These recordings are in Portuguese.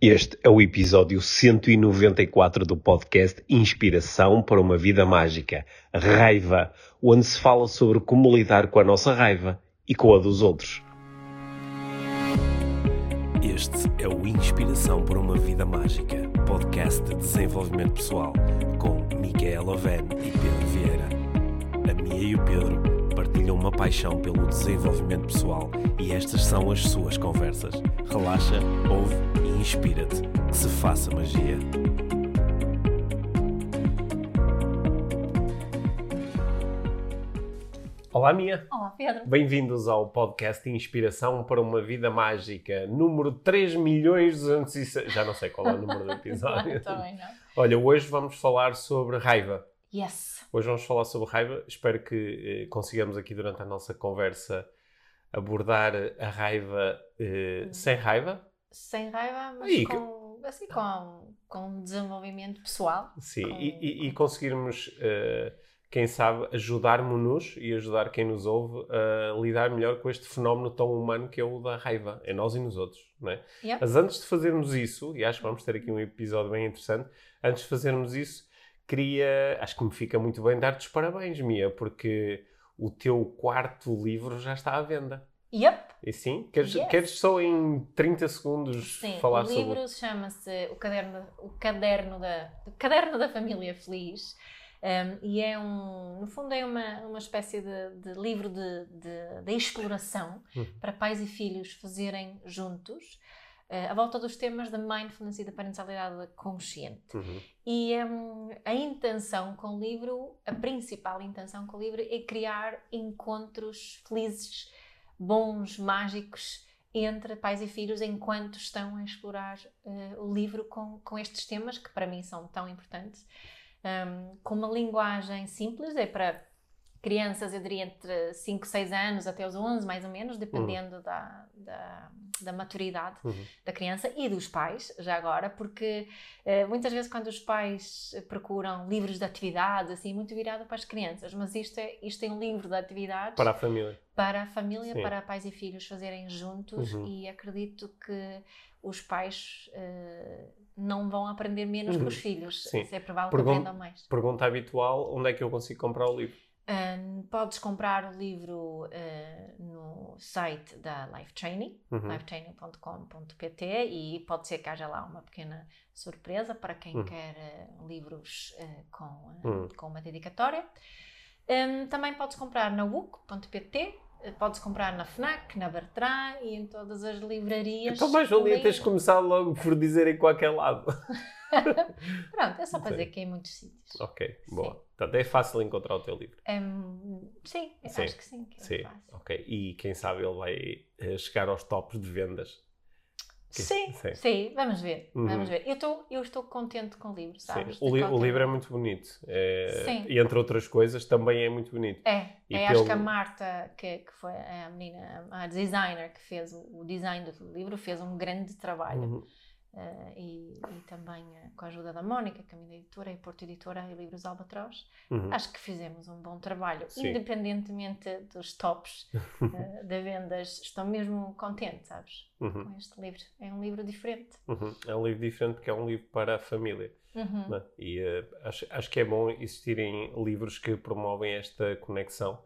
Este é o episódio 194 do podcast Inspiração para uma Vida Mágica, Raiva, onde se fala sobre como lidar com a nossa raiva e com a dos outros. Este é o Inspiração para uma Vida Mágica, podcast de desenvolvimento pessoal, com Micaela Oven e Pedro Vieira. A Mia e o Pedro partilham uma paixão pelo desenvolvimento pessoal e estas são as suas conversas. Relaxa, ouve e inspira-te. Que se faça magia. Olá, Mia. Olá, Pedro. Bem-vindos ao podcast Inspiração para uma Vida Mágica, número 3 milhões de... Já não sei qual é o número do episódio. Também não. Olha, hoje vamos falar sobre raiva. Yes. Hoje vamos falar sobre raiva. Espero que eh, consigamos aqui durante a nossa conversa abordar a raiva eh, hum. sem raiva. Sem raiva, mas e, com, assim, com, com desenvolvimento pessoal. Sim, com... e, e, conseguirmos, eh, quem sabe, ajudar-nos e ajudar quem nos ouve a lidar melhor com este fenómeno tão humano que é o da raiva, é nós e nos outros. Não é? Yep. Mas antes de fazermos isso, e acho que vamos ter aqui um episódio bem interessante, antes de fazermos isso, queria, acho que me fica muito bem dar-te os parabéns, Mia, porque o teu quarto livro já está à venda. Yep. E sim? Queres, yes. queres só em 30 segundos sim, falar sobre... o livro chama-se o caderno, o caderno, da, o caderno da Família Feliz. Um, e é um, no fundo é uma, uma espécie de, de livro de, de, de exploração hum. para pais e filhos fazerem juntos uh, à volta dos temas da mindfulness e da parentalidade consciente. Uhum. E um, a intenção com o livro, a principal intenção com o livro é criar encontros felizes, bons, mágicos entre pais e filhos enquanto estão a explorar uh, o livro com, com estes temas que para mim são tão importantes. Um, com uma linguagem simples, é para crianças, eu diria entre 5, 6 anos até os 11, mais ou menos, dependendo uhum. da, da, da, maturidade uhum. da criança e dos pais, já agora, porque eh, muitas vezes quando os pais procuram livros de atividades, assim, muito virado para as crianças, mas isto é, isto é um livro de atividades... Para a família. Para a família, Sim. para pais e filhos fazerem juntos uhum. e acredito que os pais... Eh, não vão aprender menos que os uhum. filhos. Sim. É provável Pergun que aprendam mais. Pergunta habitual: onde é que eu consigo comprar o livro? Podes comprar o livro uh, no site da Life Training, uhum. lifetraining.com.pt e pode ser que haja lá uma pequena surpresa para quem uhum. quer uh, livros uh, com, uhum. com uma dedicatória. Um, também podes comprar na WUC.pt, podes comprar na FNAC, na Bertrand e em todas as livrarias. Então mais valia teres começado logo por dizer em qualquer lado. Pronto, é só para dizer que é em muitos sítios. Ok, boa. Sim. Portanto, é fácil encontrar o teu livro. Um, sim, sim, acho que sim. Que é sim, fácil. ok. E quem sabe ele vai uh, chegar aos tops de vendas. Sim, sim, sim, vamos ver. Uhum. Vamos ver. Eu, tô, eu estou contente com o livro, sabes? O, li o, livro é muito bonito. É, sim. E entre outras coisas, também é muito bonito. É, é pelo... acho que a Marta, que, que foi a menina, a designer que fez o design do livro, fez um grande trabalho. Uhum Uh, e, e, também uh, com a ajuda da Mónica, Caminho Editora e Porto Editora e Livros Albatroz, uhum. acho que fizemos um bom trabalho. Sim. Independentemente dos tops uh, de vendas, estou mesmo contente, sabes? Uhum. Com este livro. É um livro diferente. Uhum. É um livro diferente porque é um livro para a família. Uhum. É? E acho, acho que é bom existirem livros que promovem esta conexão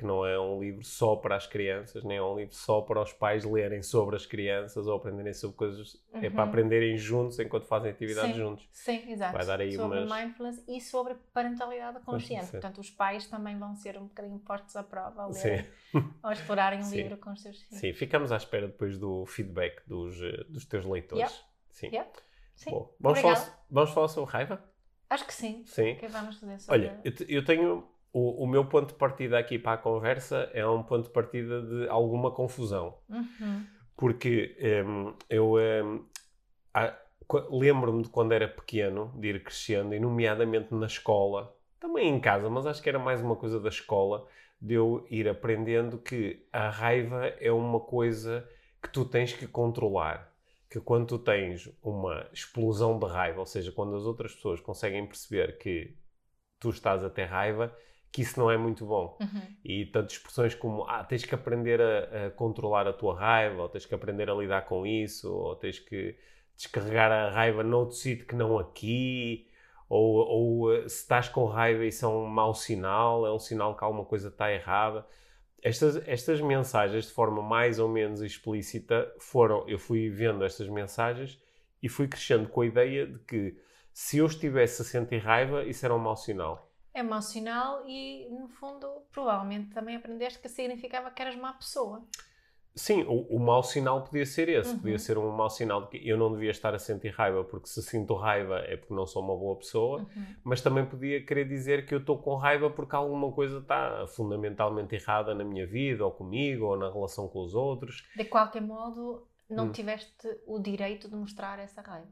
que não é um livro só para as crianças, nem é um livro só para os pais lerem sobre as crianças ou aprenderem sobre coisas, uhum. é para uhum. aprenderem juntos enquanto fazem atividades sim, juntos. Sim, exato. Vai dar aí sobre umas... mindfulness e sobre parentalidade consciente. Sim. Portanto, os pais também vão ser um bocadinho postos à prova ao, lerem, ao explorarem um livro com os seus filhos. Sim, ficamos à espera depois do feedback dos, eh, dos teus leitores. Yep. Sim. Yep. sim. Bom, vamos, falar, vamos falar sobre raiva? Acho que sim. Sim. O que vamos fazer sobre... Olha, eu, eu tenho o, o, meu ponto de partida aqui para a conversa é um ponto de partida de alguma confusão. Uhum. Porque um, eu um, lembro-me de quando era pequeno, de ir crescendo, e nomeadamente na escola, também em casa, mas acho que era mais uma coisa da escola, de eu ir aprendendo que a raiva é uma coisa que tu tens que controlar. Que quando tu tens uma explosão de raiva, ou seja, quando as outras pessoas conseguem perceber que tu estás a ter raiva, que isso não é muito bom. Uhum. E tanto expressões como ah, tens que aprender a, a, controlar a tua raiva, ou tens que aprender a lidar com isso, ou tens que descarregar a raiva noutro sítio que não aqui, ou, ou eh, se estás com raiva isso é um mau sinal, é um sinal que alguma coisa está errada. Estas, estas mensagens, de forma mais ou menos explícita, foram. Eu fui vendo estas mensagens e fui crescendo com a ideia de que se eu estivesse a sentir raiva, isso era um mau sinal. É mau sinal e, no fundo, provavelmente também aprendeste que significava que eras má pessoa. Sim, o, o mau sinal podia ser esse. Uhum. Podia ser um mau sinal de que eu não devia estar a sentir raiva, porque se sinto raiva é porque não sou uma boa pessoa, Uhum. mas também podia querer dizer que eu estou com raiva porque alguma coisa está fundamentalmente errada na minha vida, ou comigo, ou na relação com os outros. De qualquer modo, não Hum. tiveste o direito de mostrar essa raiva.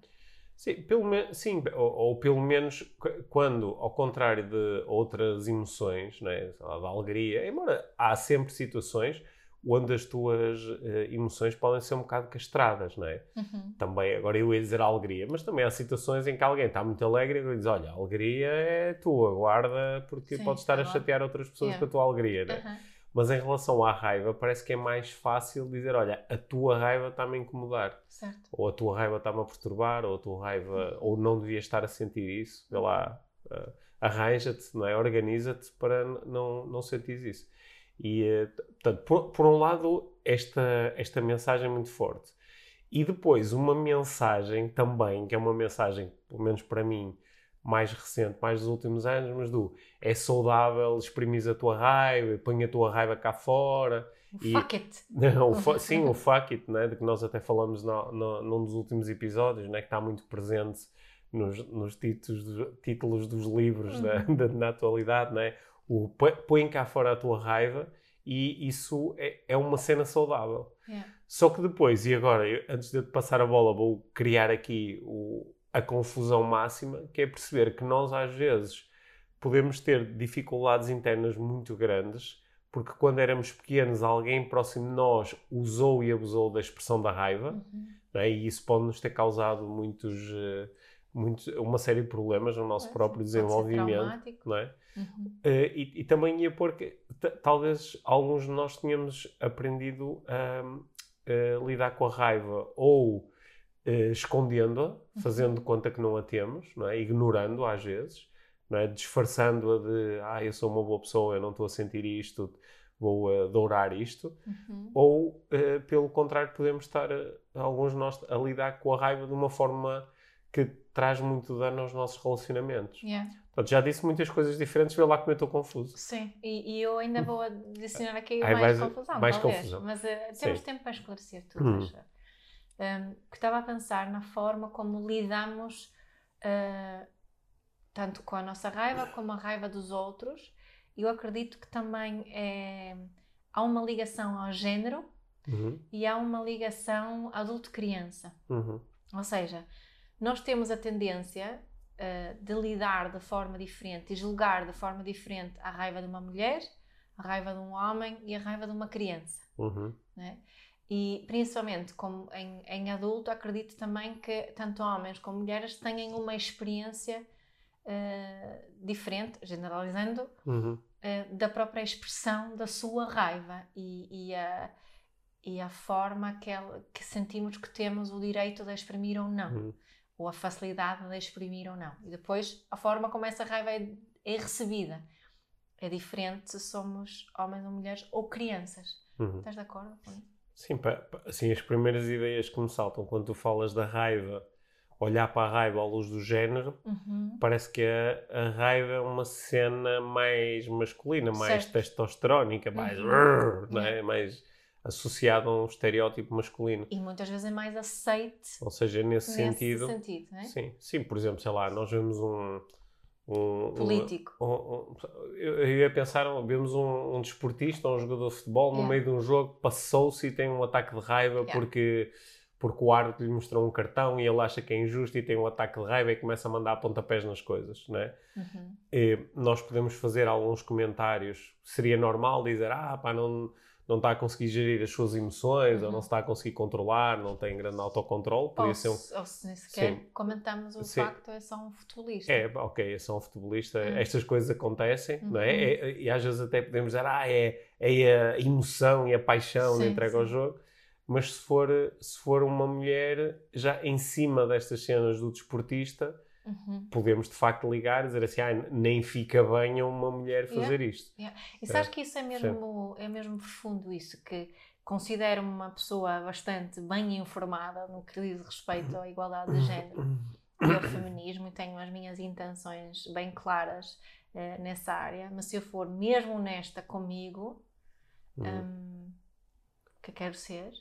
Sim, pelo, sim ou, ou pelo menos qu- quando, ao contrário de outras emoções, né, da alegria, embora há sempre situações onde as tuas eh, emoções podem ser um bocado castradas, não é? Uhum. Também, agora eu ia dizer alegria, mas também há situações em que alguém está muito alegre e diz: Olha, a alegria é tua, guarda, porque Sim, podes estar a agora- chatear outras pessoas Yeah. com a tua alegria, né? Uhum. Mas em relação à raiva, parece que é mais fácil dizer: Olha, a tua raiva está-me a incomodar Certo. ou a tua raiva está-me a perturbar, ou a tua raiva, ou não devias estar a sentir isso, vê lá, ah, arranja-te, não é? Organiza-te para não, não sentir isso. E, t- portanto, por, por um lado, esta, esta mensagem é muito forte. E depois, uma mensagem também, que é uma mensagem, pelo menos para mim, mais recente, mais dos últimos anos, mas do é saudável, exprimir a tua raiva, põe a tua raiva cá fora. E- Fuck it. Não, o fu- sim, o fuck it, né, de que nós até falamos no, no- num dos últimos episódios, né, que está muito presente nos, nos títulos, do- títulos dos livros da- Uhum. da- na atualidade, né, o põe- põe cá fora a tua raiva e isso é, é uma cena saudável. Yeah. Só que depois, e agora, eu- antes de eu te passar a bola, vou criar aqui o- a confusão máxima, que é perceber que nós às vezes podemos ter dificuldades internas muito grandes, porque quando éramos pequenos alguém próximo de nós usou e abusou da expressão da raiva, Uhum. não é? e isso pode nos ter causado muitos, eh, muitos, uma série de problemas no nosso Pois, próprio ser desenvolvimento. Não é? Uhum. Eh, e, e também ia pôr que talvez alguns de nós tenhamos aprendido a, a lidar com a raiva ou eh, escondendo-a, fazendo conta que não a temos, não é? ignorando às vezes, não é? disfarçando-a de ah, eu sou uma boa pessoa, eu não estou a sentir isto, vou eh, adorar isto. Uhum. Ou, eh, pelo contrário, podemos estar, eh, alguns de nós, a lidar com a raiva de uma forma que traz muito dano aos nossos relacionamentos. Yeah. Portanto, já disse muitas coisas diferentes, vê lá como eu estou confuso. Sim, e, e eu ainda vou adicionar aqui Ai, mais, mais- confusão, mais talvez. confusão. Mas eh, temos Sim. tempo para esclarecer tudo, Hum. acho. Um, que estava a pensar na forma como lidamos eh, tanto com a nossa raiva como a raiva dos outros. E eu acredito que também é, há uma ligação ao género Uhum, e há uma ligação adulto-criança. uhum, Ou seja, nós temos a tendência eh, de lidar de forma diferente e julgar de forma diferente a raiva de uma mulher, a raiva de um homem e a raiva de uma criança. uhum, né? E principalmente como em, em adulto, acredito também que tanto homens como mulheres tenham uma experiência eh, diferente, generalizando, uhum, eh, da própria expressão da sua raiva e, e a, e a forma que, ela- que sentimos que temos o direito de exprimir ou não, uhum. ou a facilidade de exprimir ou não. E depois a forma como essa raiva é, é recebida é diferente se somos homens ou mulheres ou crianças. uhum. Estás de acordo com isso? Sim, assim, as primeiras ideias que me saltam quando tu falas da raiva, olhar para a raiva à luz do género, Uhum. parece que a, a raiva é uma cena mais masculina, mais Certo. testosterónica, mais, Uhum. "Rrr", não é? mais associada a um estereótipo masculino. E muitas vezes é mais aceite Ou seja, nesse, nesse sentido, sentido, é? sim, sim, por exemplo, sei lá, nós vemos um, um- Político. um- um- eu ia pensar, vemos um, desportista, um jogador de futebol, no Yeah. meio de um jogo, passou-se e tem um ataque de raiva Yeah. porque, porque o árbitro lhe mostrou um cartão e ele acha que é injusto e tem um ataque de raiva e começa a mandar pontapés nas coisas, não é? Uhum. E nós podemos fazer alguns comentários. Seria normal dizer, ah, pá, não, não está a conseguir gerir as suas emoções, ou Uhum. não se está a conseguir controlar, não tem grande autocontrole. Podia Ou, ser um... se- ou se nem sequer Sim. comentamos o Sim. facto é só um futebolista. É, ok, é só um futebolista, Hum. estas coisas acontecem, não é? Uhum. É- E às vezes até podemos dizer, ah, é, é a emoção e a paixão de Sim, entrega ao jogo. mas se for, se for uma mulher já em cima destas cenas do desportista, Uhum. podemos de facto ligar e dizer assim, ah, nem fica bem a uma mulher fazer Yeah. isto. E sabes que isso é mesmo, é mesmo profundo, isso, que considero-me uma pessoa bastante bem informada no que diz respeito à igualdade de género e ao feminismo e tenho as minhas intenções bem claras eh, nessa área, mas se eu for mesmo honesta comigo, Uhum. hum, que quero ser,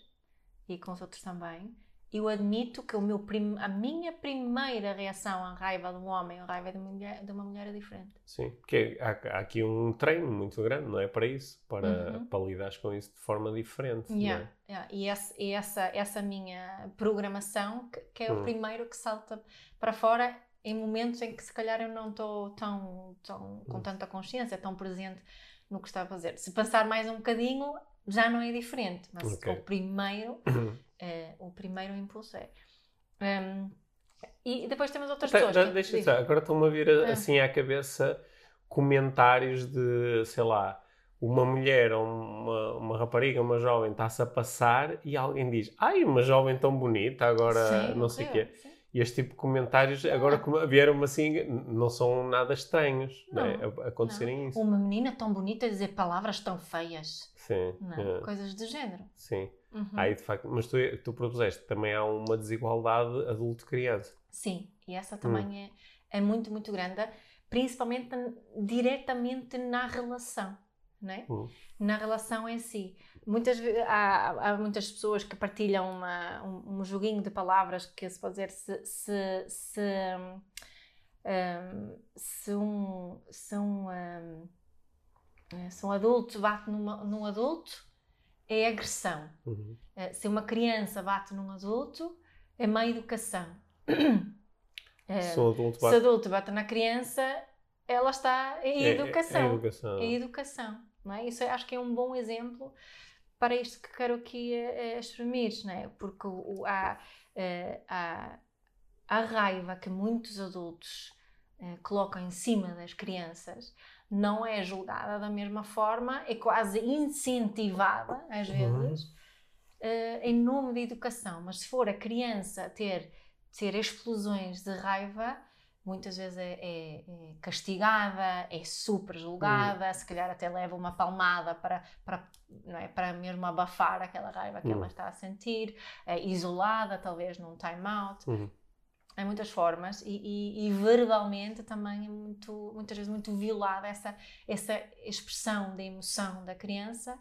e com os outros também, eu admito que o meu prim- a minha primeira reação à raiva de um homem ou à raiva de uma mulher, de uma mulher é diferente. Sim, porque há, há aqui um treino muito grande, não é? Para isso, para, Uhum. para lidar com isso de forma diferente. é? Yeah, yeah. E, esse- e essa, essa minha programação, que, que é o Hum. primeiro que salta para fora em momentos em que se calhar eu não estou tão, tão, com Hum. tanta consciência, tão presente no que está a fazer. Se passar mais um bocadinho, já não é diferente, mas Ok. o primeiro, eh, o primeiro impulso é. Hum, e depois temos outras Tá, pessoas. tá, que- deixa só, agora estão-me a vir Ah. assim à cabeça comentários de, sei lá, uma mulher ou uma, uma rapariga, uma jovem está-se a passar e alguém diz, ai, uma jovem tão bonita, agora Sim, não sei o quê. sim. E este tipo de comentários agora como vieram-me assim, não são nada estranhos não é? Não, A- acontecerem isso. Uma menina tão bonita a dizer palavras tão feias. Sim, Não, é, coisas do género. sim. Uhum. Aí, de facto, mas tu, tu propuseste também há uma desigualdade adulto-criança. Sim, e essa Hum. também é, é muito, muito grande, principalmente diretamente na relação, é? Hum. Na relação em si. Muitas, há, há muitas pessoas que partilham uma- um, um joguinho de palavras que se pode dizer se, se, se, hum, hum, se um, se um, hum, se um adulto bate numa, num adulto, é agressão. Uhum. Eh, se uma criança bate num adulto, é má educação. Eh, Se um adulto se bate- adulto bate na criança, ela está em é- é- educação. É, educação. É educação. Não é? Isso é- acho que é um bom exemplo para isto que quero aqui eh, exprimir, não é? porque o, há, há, a raiva que muitos adultos colocam em cima das crianças não é julgada da mesma forma, é quase incentivada, às Uhum. vezes, eh, em nome da educação. Mas se for a criança ter, ter explosões de raiva, muitas vezes é, é- é castigada, é super julgada, se calhar até leva uma palmada para, para, não é, para mesmo abafar aquela raiva que Uhum. ela está a sentir, é isolada, talvez num time-out. Uhum. Há muitas formas e, e- e verbalmente também é muito, muitas vezes muito violada essa, essa expressão da emoção da criança.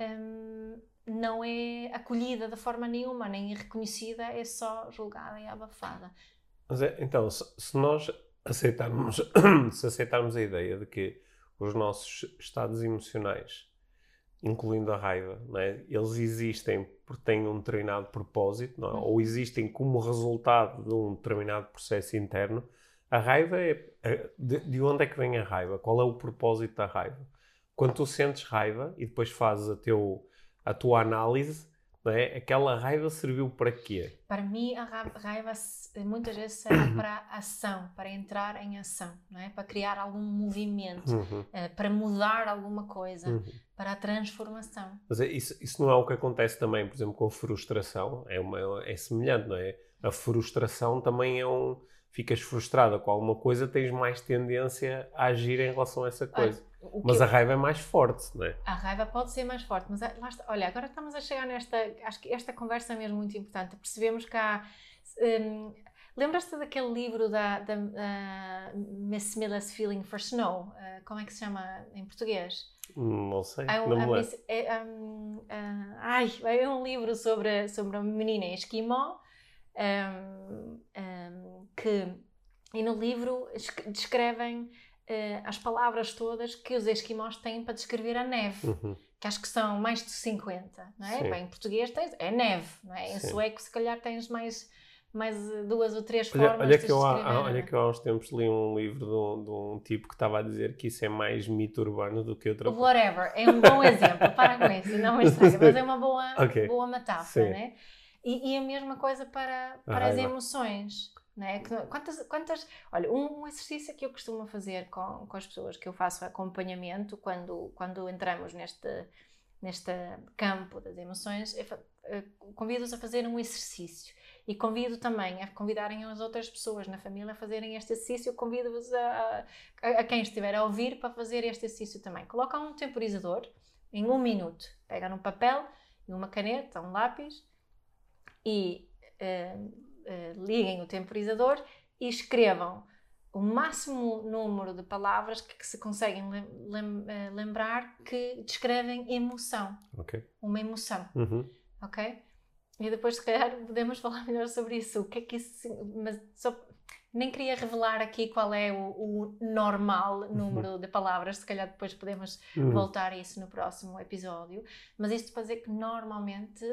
hum, não é acolhida de forma nenhuma, nem é reconhecida, é só julgada e abafada. É, então, se, se nós aceitarmos, se aceitarmos a ideia de que os nossos estados emocionais, incluindo a raiva, não é? eles existem porque têm um determinado propósito, não é? Uhum. ou existem como resultado de um determinado processo interno, a raiva é. De, de onde é que vem a raiva? Qual é o propósito da raiva? Quando tu sentes raiva e depois fazes a, teu, a tua análise, é? aquela raiva serviu para quê? Para mim, a ra- raiva muitas vezes serve para ação, para entrar em ação, não é? para criar algum movimento, Uhum, eh, para mudar alguma coisa, uhum. para a transformação. Mas é- isso, isso não é o que acontece também, por exemplo, com a frustração. É, uma, é semelhante, não é? A frustração também é um. Ficas frustrada com alguma coisa, tens mais tendência a agir em relação a essa coisa. O que Mas eu- a raiva é mais forte, não é? A raiva pode ser mais forte, mas ah, está- olha, agora estamos a chegar nesta. Acho que esta conversa é mesmo muito importante. Percebemos que há. hum, Lembras-te daquele livro da, da da Miss Miller's Feeling for Snow? Ah, como é que se chama em português? Não sei. É um, não me. Miss- é, um, ah, ai, é um livro sobre, sobre uma menina em esquimó um, um, que. E no livro descrevem eh, as palavras todas que os esquimós têm para descrever a neve Uhum. que acho que são mais de 50, não é? Sim. Bem, em português tens, é neve, não é? Em Sim. sueco, se calhar, tens mais, mais eh, duas ou três Olha, formas olha de que eu, há, descrever. há- olha que eu há uns tempos li um livro de um, de um tipo que estava a dizer que isso é mais mito urbano do que outra coisa. whatever é um bom exemplo, para com isso, não me estraga, mas é uma boa, Ok. boa metáfora, Sim. né? E, e a mesma coisa para, para as emoções. Né? Quantas, quantas, olha, um, exercício que eu costumo fazer com, com as pessoas que eu faço acompanhamento quando, quando entramos neste, neste campo das emoções é uh, convido-os a fazer um exercício. E convido também a convidarem as outras pessoas na família a fazerem este exercício. Convido-vos a, a, a, quem estiver a ouvir para fazer este exercício também. Coloca um temporizador em um minuto. Pega num papel e uma caneta, um lápis e uh, uh, liguem o temporizador e escrevam o máximo número de palavras que, que se conseguem lem, lem, eh, lembrar que descrevem emoção. Uma emoção. Uhum. Ok? E depois, se calhar, podemos falar melhor sobre isso. O que é que isso. Mas só, nem queria revelar aqui qual é o, o normal uhum. número uhum. de palavras, se calhar depois podemos uhum. voltar a isso no próximo episódio. Mas isto para dizer que normalmente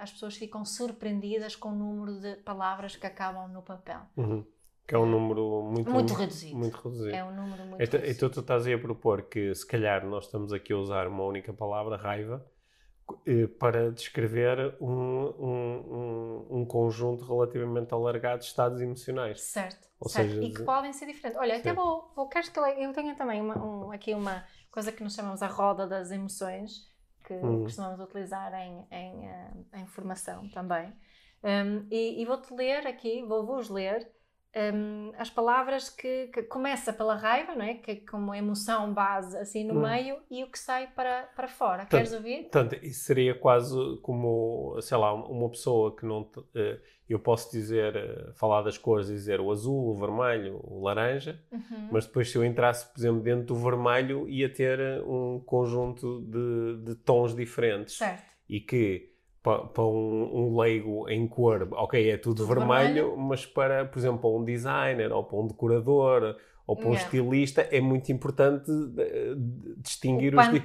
as pessoas ficam surpreendidas com o número de palavras que acabam no papel. Uhum. Que é um número muito, muito, reduzido. muito reduzido. É um número muito então, reduzido. Então tu estás aí a propor que se calhar nós estamos aqui a usar uma única palavra, raiva, eh, para descrever um, um, um, um, conjunto relativamente alargado de estados emocionais. Certo, Ou certo. Seja, e que podem ser diferentes. Olha, até vou, vou queres que eu tenho também uma, um, aqui uma coisa que nós chamamos a roda das emoções, que hum. costumamos utilizar em, em, eh, em formação também. Um, e, e vou-te ler aqui, vou-vos ler um, as palavras que, que, começa pela raiva, não é? Que é como emoção base assim no hum. meio e o que sai para, para fora. Tanto, Queres ouvir? Portanto, isso seria quase como, sei lá, uma pessoa que não. Uh, eu posso dizer, uh, falar das cores, dizer o azul, o vermelho, o laranja, uhum. mas depois se eu entrasse, por exemplo, dentro do vermelho, ia ter eh, um conjunto de, de tons diferentes. Certo. E que para, para um, um, leigo em cor, ok, é tudo, tudo vermelho, vermelho, mas para, por exemplo, para um designer ou para um decorador ou para um estilista é muito importante distinguir, os, di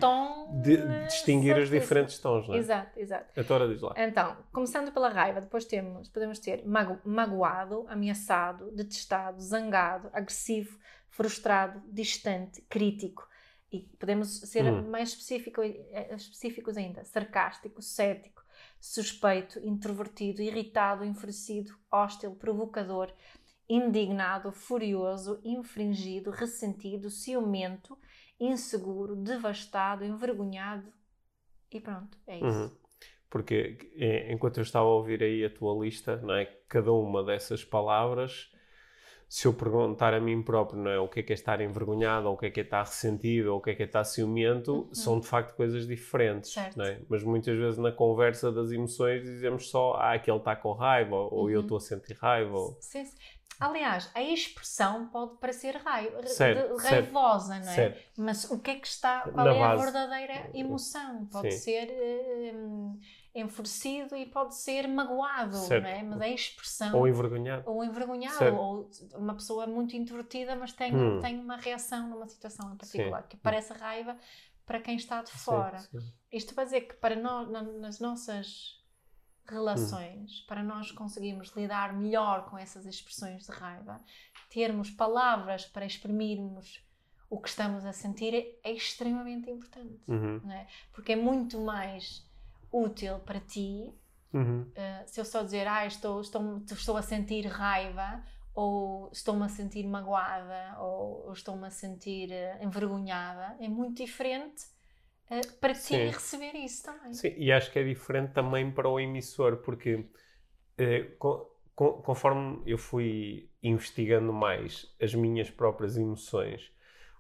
de, distinguir os diferentes tons, não é? Exato, exato. A Tora diz lá. Então, começando pela raiva, depois temos, podemos ter mago, magoado, ameaçado, detestado, zangado, agressivo, frustrado, distante, crítico. E podemos ser hum. mais específico, eh, específicos ainda, sarcástico, cético, suspeito, introvertido, irritado, enfurecido, hostil, provocador, indignado, furioso, infringido, ressentido, ciumento, inseguro, devastado, envergonhado e pronto, é isso. Uhum. Porque é, enquanto eu estava a ouvir aí a tua lista, não é? cada uma dessas palavras se eu perguntar a mim próprio não é, o que é que é estar envergonhado, ou o que é que é estar ressentido, ou o que é que é estar ciumento, uhum. são de facto coisas diferentes. Não é? Mas muitas vezes na conversa das emoções dizemos só ah, aquele está com raiva, ou uhum. eu estou a sentir raiva. Ou... Sim, sim. Aliás, a expressão pode parecer raiva, certo, raivosa, certo, não é? Certo. Mas o que é que está, qual na é base. a verdadeira emoção? Pode sim. ser. Hum, enfurecido e pode ser magoado, não é? Mas a expressão. Ou envergonhado. Ou envergonhado, ou uma pessoa muito introvertida, mas tem, hum. tem uma reação numa situação em particular, sim. que parece raiva para quem está de fora. Sim. Isto para dizer que para nós, nas nossas relações, hum. para nós conseguirmos lidar melhor com essas expressões de raiva, termos palavras para exprimirmos o que estamos a sentir é, é extremamente importante, uhum. é? Porque é muito mais útil para ti uhum. uh, se eu só dizer, ah, estou, estou, estou a sentir raiva, ou estou-me a sentir magoada, ou, ou estou-me a sentir uh, envergonhada, é muito diferente para ti receber isso também. Sim, e acho que é diferente também para o emissor, porque com, com, conforme eu fui investigando mais as minhas próprias emoções,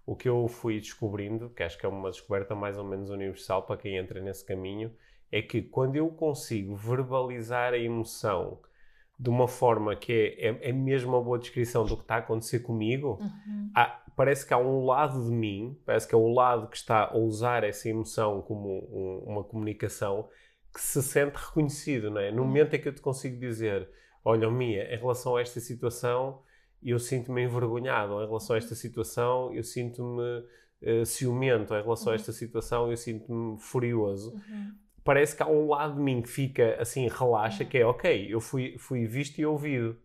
o que eu fui descobrindo, que acho que é uma descoberta mais ou menos universal para quem entra nesse caminho, é que quando eu consigo verbalizar a emoção de uma forma que é, é, é mesmo uma boa descrição do que está a acontecer comigo, uhum. há, parece que há um lado de mim, parece que é o lado que está a usar essa emoção como um, uma comunicação que se sente reconhecido, não é? No uhum. momento em que eu te consigo dizer, olha, Mia, em relação a esta situação, eu sinto-me envergonhado, em relação a esta situação, eu sinto-me uh, ciumento, em relação uhum. a esta situação, eu sinto-me furioso. Uhum parece que há um lado de mim que fica assim, relaxa, que é ok, eu fui, fui visto e ouvido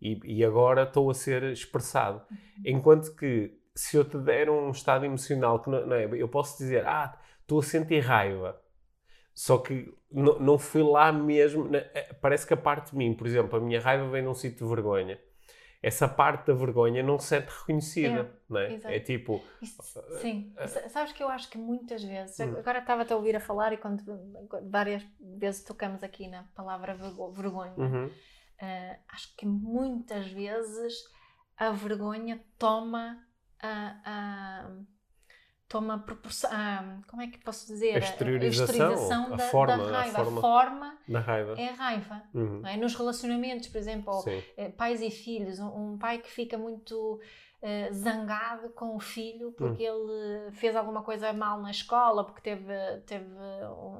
e, e agora estou a ser expressado. Uhum. Enquanto que se eu te der um estado emocional que não, não é, eu posso dizer, ah, estou a sentir raiva. Só que não, não fui lá mesmo. É, parece que a parte de mim, por exemplo, a minha raiva vem num sítio de vergonha. essa parte da vergonha não se sente reconhecida, É, não é? exato. É tipo, Isso- sim. Sa- Sabes que eu acho que muitas vezes, Hum. agora estava-te a ouvir a falar e quando várias vezes tocamos aqui na palavra vergo- vergonha, uhum, ah, acho que muitas vezes a vergonha toma a. a- Toma proporção. a- como é que posso dizer? A exteriorização, exteriorização a da, forma, da raiva. forma. A forma na raiva. é a raiva. Uhum, é? Nos relacionamentos, por exemplo, eh, pais e filhos, um, um pai que fica muito eh, zangado com o filho porque Hum. ele fez alguma coisa mal na escola, porque teve, teve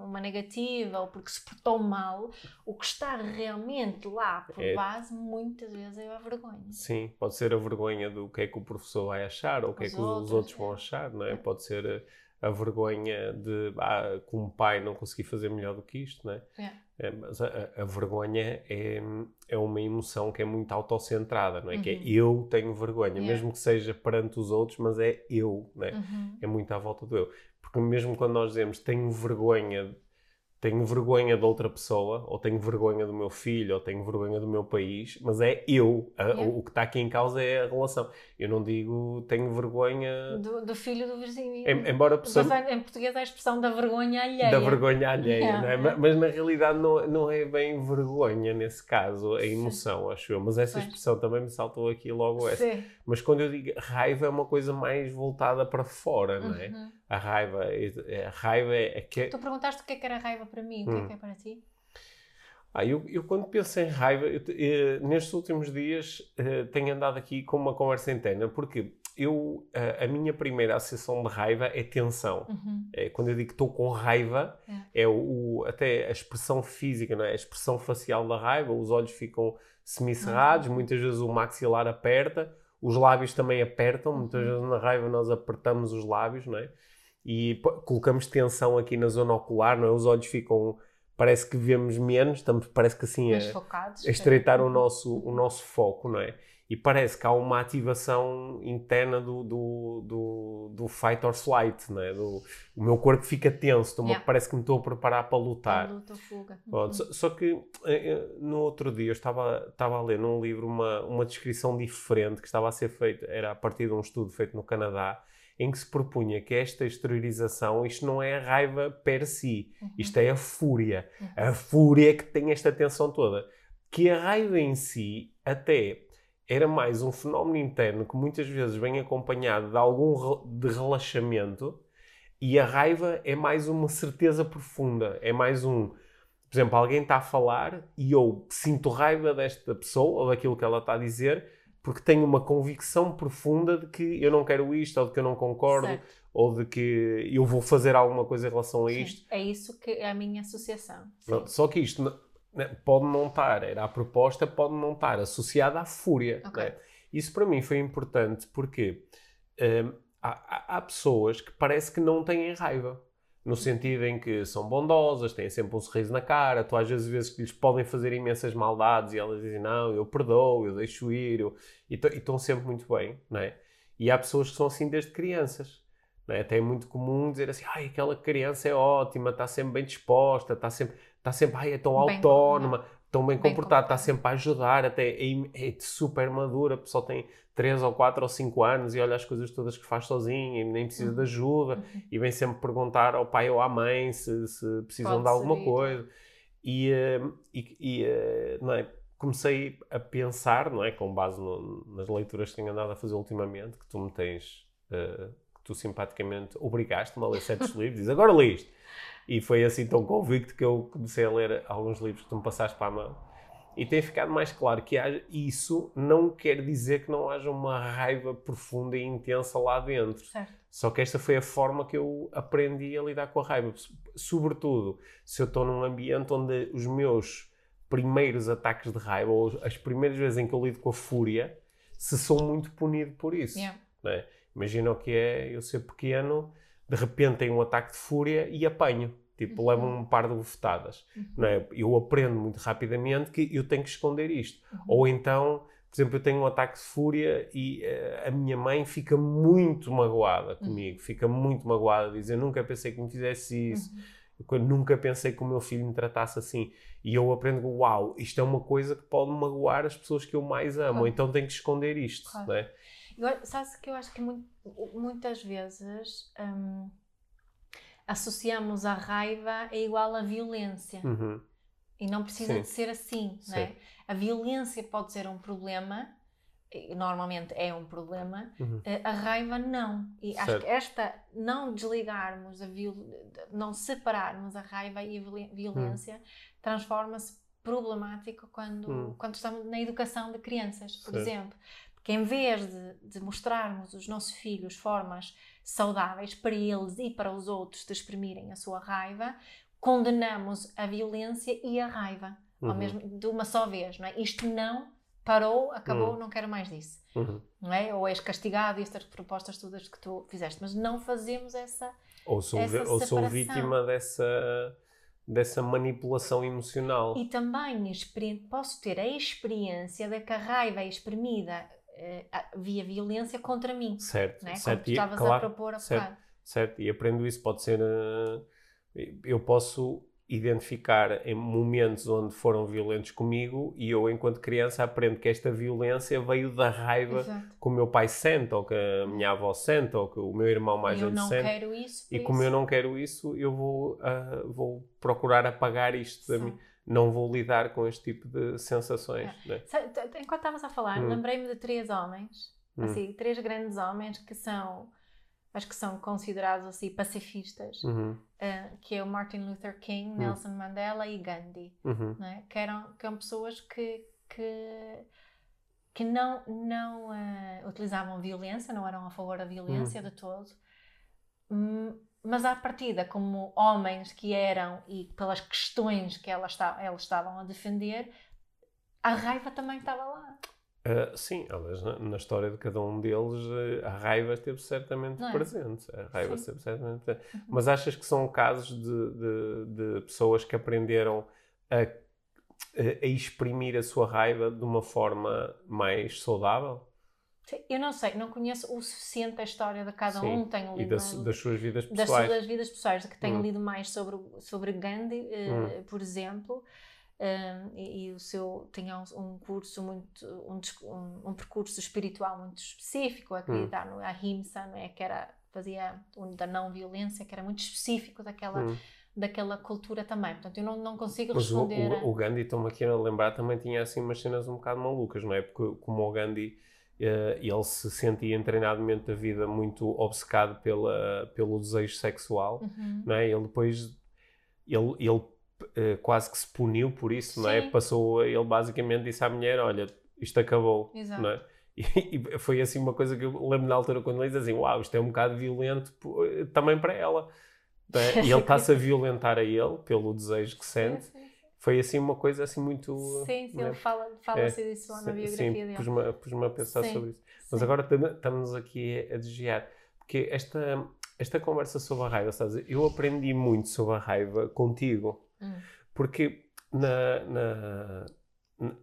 uma negativa ou porque se portou mal, o que está realmente lá por É- base muitas vezes é a vergonha. Sim, pode ser a vergonha do que é que o professor vai achar ou o que é que os outros, outros é. vão achar, não é? É. Pode ser a, vergonha de, ah, como pai, não conseguir fazer melhor do que isto, não é? É, mas a, a- vergonha é, é uma emoção que é muito autocentrada, não é? Que é Uhum. eu tenho vergonha, Yeah. mesmo que seja perante os outros, mas é eu, não é? Uhum. É muito à volta do eu. Porque mesmo quando nós dizemos tenho vergonha, tenho vergonha de outra pessoa, ou tenho vergonha do meu filho, ou tenho vergonha do meu país, mas é eu. A- Yeah. O, o que está aqui em causa é a relação. Eu não digo tenho vergonha. Do, do filho do vizinho. Em- embora pessoa em português é a expressão da vergonha alheia. da vergonha alheia, Yeah, não é? yeah. Ma- Mas, na realidade não, não é bem vergonha nesse caso, a Sim. emoção, acho eu. Mas essa expressão também me saltou aqui logo essa. Sim. Mas quando eu digo raiva é uma coisa mais voltada para fora, não é? Uhum. A raiva, é- é- a raiva é, é que Tu perguntaste o que é que era raiva para mim, o que é Hum. que é para ti? Ah, eu, eu quando penso em raiva, eu eh, nestes últimos dias eh, tenho andado aqui com uma conversa interna, porque eu, eh, a minha primeira associação de raiva é tensão. Uhum. É, quando eu digo que estou com raiva, é, o, o- até a expressão física, não é? a expressão facial da raiva, os olhos ficam semicerrados, Uhum. muitas vezes o maxilar aperta, os lábios também apertam, muitas Uhum. vezes na raiva nós apertamos os lábios, não é? E colocamos tensão aqui na zona ocular, não é? Os olhos ficam, parece que vemos menos, estamos, parece que assim Mais é, focados. a estreitar o Uhum. nosso, o nosso foco, não é? E parece que há uma ativação interna do, do, do, do fight or flight, não é? Do, o meu corpo fica tenso, Yeah. parece que me estou a preparar para lutar. A luta fuga. Uhum. só, só que eh, eh, no outro dia eu estava, estava a ler num livro uma, uma descrição diferente que estava a ser feita, era a partir de um estudo feito no Canadá, em que se propunha que esta exteriorização, isto não é a raiva per si, Uhum. isto é a fúria. Uhum. A fúria que tem esta tensão toda. Que a raiva em si até era mais um fenómeno interno que muitas vezes vem acompanhado de algum re- de relaxamento e a raiva é mais uma certeza profunda. É mais um. Por exemplo, alguém está a falar e eu sinto raiva desta pessoa ou daquilo que ela está a dizer porque tenho uma convicção profunda de que eu não quero isto ou de que eu não concordo Certo. ou de que eu vou fazer alguma coisa em relação a Sim. isto. É isso que é a minha associação. Pronto, Só que isto né, pode não estar, era a proposta, pode não estar associada à fúria. Ok. né? Isso para mim foi importante porque hum, há, há- há pessoas que parece que não têm raiva. No sentido em que são bondosas, têm sempre um sorriso na cara, tu às vezes vês que lhes podem fazer imensas maldades e elas dizem não, eu perdoo, eu deixo ir, eu... e estão sempre muito bem, não é? E há pessoas que são assim desde crianças. Não é? Até é muito comum dizer assim, ai, aquela criança é ótima, está sempre bem disposta, está sempre, está sempre, ai, é tão Bem autónoma, tão bem, Bem comportada, está sempre a ajudar, até é, é super madura, a pessoa tem 3 ou 4 ou 5 anos e olha as coisas todas que faz sozinha e nem precisa de Uhum. ajuda Uhum. e vem sempre perguntar ao pai ou à mãe se, se precisam Pode de alguma coisa. E, eh, e, e, eh, não é? comecei a pensar, não é? com base no- nas leituras que tenho andado a fazer ultimamente, que tu me tens, eh, que tu simpaticamente obrigaste-me a ler certos livros, diz agora lê isto. E foi assim tão convicto que eu comecei a ler alguns livros que tu me passaste para a mão. E tem ficado mais claro que haja, isso não quer dizer que não haja uma raiva profunda e intensa lá dentro. Certo. Só que esta foi a forma que eu aprendi a lidar com a raiva. Sobretudo se eu estou num ambiente onde os meus primeiros ataques de raiva, ou as primeiras vezes em que eu lido com a fúria, se sou muito punido por isso. Yeah. não é? Imagina o que é eu ser pequeno, de repente tenho um ataque de fúria e apanho. Tipo, Uhum. levo um par de bofetadas. Uhum. Não é? Eu aprendo muito rapidamente que eu tenho que esconder isto. Uhum. Ou então, por exemplo, eu tenho um ataque de fúria e eh, a minha mãe fica muito magoada Uhum. comigo, fica muito magoada, diz: Eu nunca pensei que me fizesse isso. Uhum. Eu nunca pensei que o meu filho me tratasse assim. E eu aprendo, uau, isto é uma coisa que pode magoar as pessoas que eu mais amo, Claro. então tenho que esconder isto, Claro. não é? Agora, sabes que eu acho que mu- muitas vezes hum, associamos a raiva é igual à violência. Uhum. E não precisa Sim. de ser assim, Sim. não é? A violência pode ser um problema, normalmente é um problema, Uhum. eh, a raiva não. E acho Certo. que esta, não desligarmos, a viol... não separarmos a raiva e a violência, transforma-se problemático quando, Hum. quando estamos na educação de crianças, por Certo. exemplo. Porque em vez de, de mostrarmos aos nossos filhos formas saudáveis para eles e para os outros de exprimirem a sua raiva, condenamos a violência e a raiva ao Uhum. mesmo, de uma só vez, não é? Isto não parou, acabou, Hum. não quero mais disso. Uhum. Não é? Ou és castigado e estas propostas todas que tu fizeste, mas não fazemos essa. Ou sou, Essa ou sou vítima dessa, dessa manipulação emocional. E também posso ter a experiência de que a raiva é exprimida via violência contra mim, Certo, não é? Como certo. tu estavas a claro, propor a certo. certo. E aprendo isso, pode ser. eh, eu posso identificar em momentos onde foram violentos comigo e eu, enquanto criança, aprendo que esta violência veio da raiva Exato. que o meu pai sente, ou que a minha avó sente, ou que o meu irmão mais eu velho sente. quero isso. E como eu isso- não quero isso, eu vou, ah, vou procurar apagar isto da Sim. Não vou lidar com este tipo de sensações. né? T- t- Enquanto estavas a falar, Hum. lembrei-me de três homens, Hum. assim, três grandes homens que são, acho que são considerados assim pacifistas, Uhum, eh, que é o Martin Luther King, Hum. Nelson Mandela e Gandhi, uhum, não é? que, eram, que eram pessoas que, que, que não, não eh, utilizavam violência, não eram a favor da violência Hum. de todo, mas à partida, como homens que eram e pelas questões que elas, elas estavam a defender, a raiva também estava lá. Ah, sim, aliás, na, na história de cada um deles, eh, a raiva esteve certamente é? presente. A raiva esteve certamente presente. Uhum. Mas achas que são casos de, de- de pessoas que aprenderam a, a- a exprimir a sua raiva de uma forma mais saudável? Eu não sei, não conheço o suficiente a história de cada Sim, um, tenho E lido das, das suas vidas das pessoais? suas vidas pessoais, que tenho Hum. lido mais sobre, o- sobre Gandhi, eh, por exemplo, eh, e, e o seu tinha um, curso muito, um, um, um percurso espiritual muito específico, a acreditar no Ahimsa, não é? que era, fazia um da não violência, que era muito específico daquela, Hum. daquela cultura também. Portanto, eu não, não consigo Mas o, responder. a- o, o Gandhi, estou-me aqui a lembrar, também tinha assim umas cenas um bocado malucas, não é? Porque como o Gandhi, ele se sentia momento da vida muito obcecado pela, pelo desejo sexual, Uhum. não é? Ele depois, ele, ele eh, quase que se puniu por isso, não é? Sim. Passou, ele basicamente disse à mulher, olha, isto acabou, Exato. não é? E, e foi assim uma coisa que eu lembro na altura quando ele diz assim, uau, isto é um bocado violento pô, também para ela. é? E ele está-se a violentar a ele pelo desejo que sente. Sim, sim, sim. Foi assim uma coisa assim muito. Sim, sim, né? ele fala, fala-se disso lá na biografia sim, dele. pus-me, pus-me a pensar Sim, sobre isso. Mas Sim. agora tam- estamos aqui a desviar. Porque esta, esta conversa sobre a raiva, sabes? Eu aprendi muito sobre a raiva contigo. Hum. Porque na, na-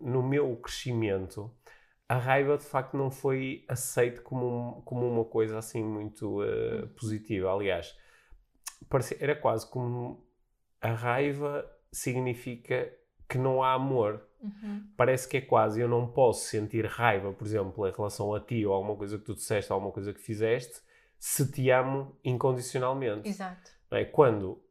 no meu crescimento, a raiva de facto não foi aceita como, um- como uma coisa assim muito Uhum. positiva. Aliás, parecia, era quase como a raiva significa que não há amor. Uhum. Parece que é quase eu não posso sentir raiva, por exemplo, em relação a ti ou a alguma coisa que tu disseste, ou alguma coisa que fizeste, se te amo incondicionalmente. Exato. Não é? Quando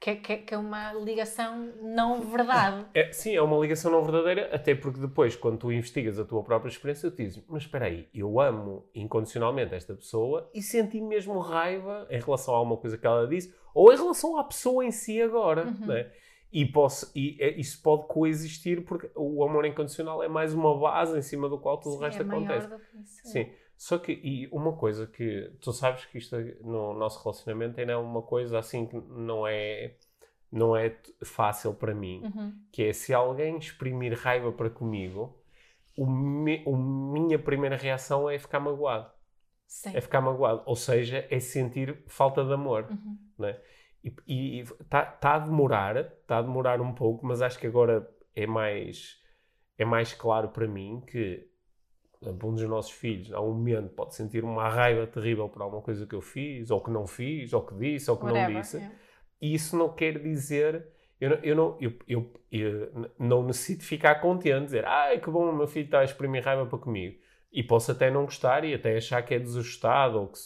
Que, é- que, é- que é uma ligação não verdade. É, sim, é uma ligação não verdadeira, até porque depois, quando tu investigas a tua própria experiência, tu dizes, mas espera aí, eu amo incondicionalmente esta pessoa e senti mesmo raiva em relação a alguma coisa que ela disse, ou em relação à pessoa em si agora, Uhum. né? E, posso, e é- isso pode coexistir porque o amor incondicional é mais uma base em cima do qual tudo o Sim, resto é acontece. Sim, só que e uma coisa que tu sabes que isto no nosso relacionamento ainda é uma coisa assim que não é não é fácil para mim, Uhum. que é se alguém exprimir raiva para comigo, o me, o minha primeira reação é ficar magoado, Sim. é ficar magoado, ou seja, é sentir falta de amor. Uhum. E está tá a demorar, está a demorar um pouco, mas acho que agora é mais, é mais claro para mim que um dos nossos filhos, a um momento, pode sentir uma raiva terrível por alguma coisa que eu fiz, ou que não fiz, ou que disse, ou que não Whatever, disse. é. E isso não quer dizer. Eu, não- eu, não, eu, eu, eu não necessito ficar contente, dizer, ai que bom, o meu filho está a exprimir raiva para comigo. E posso até não gostar e até achar que é desajustado ou que,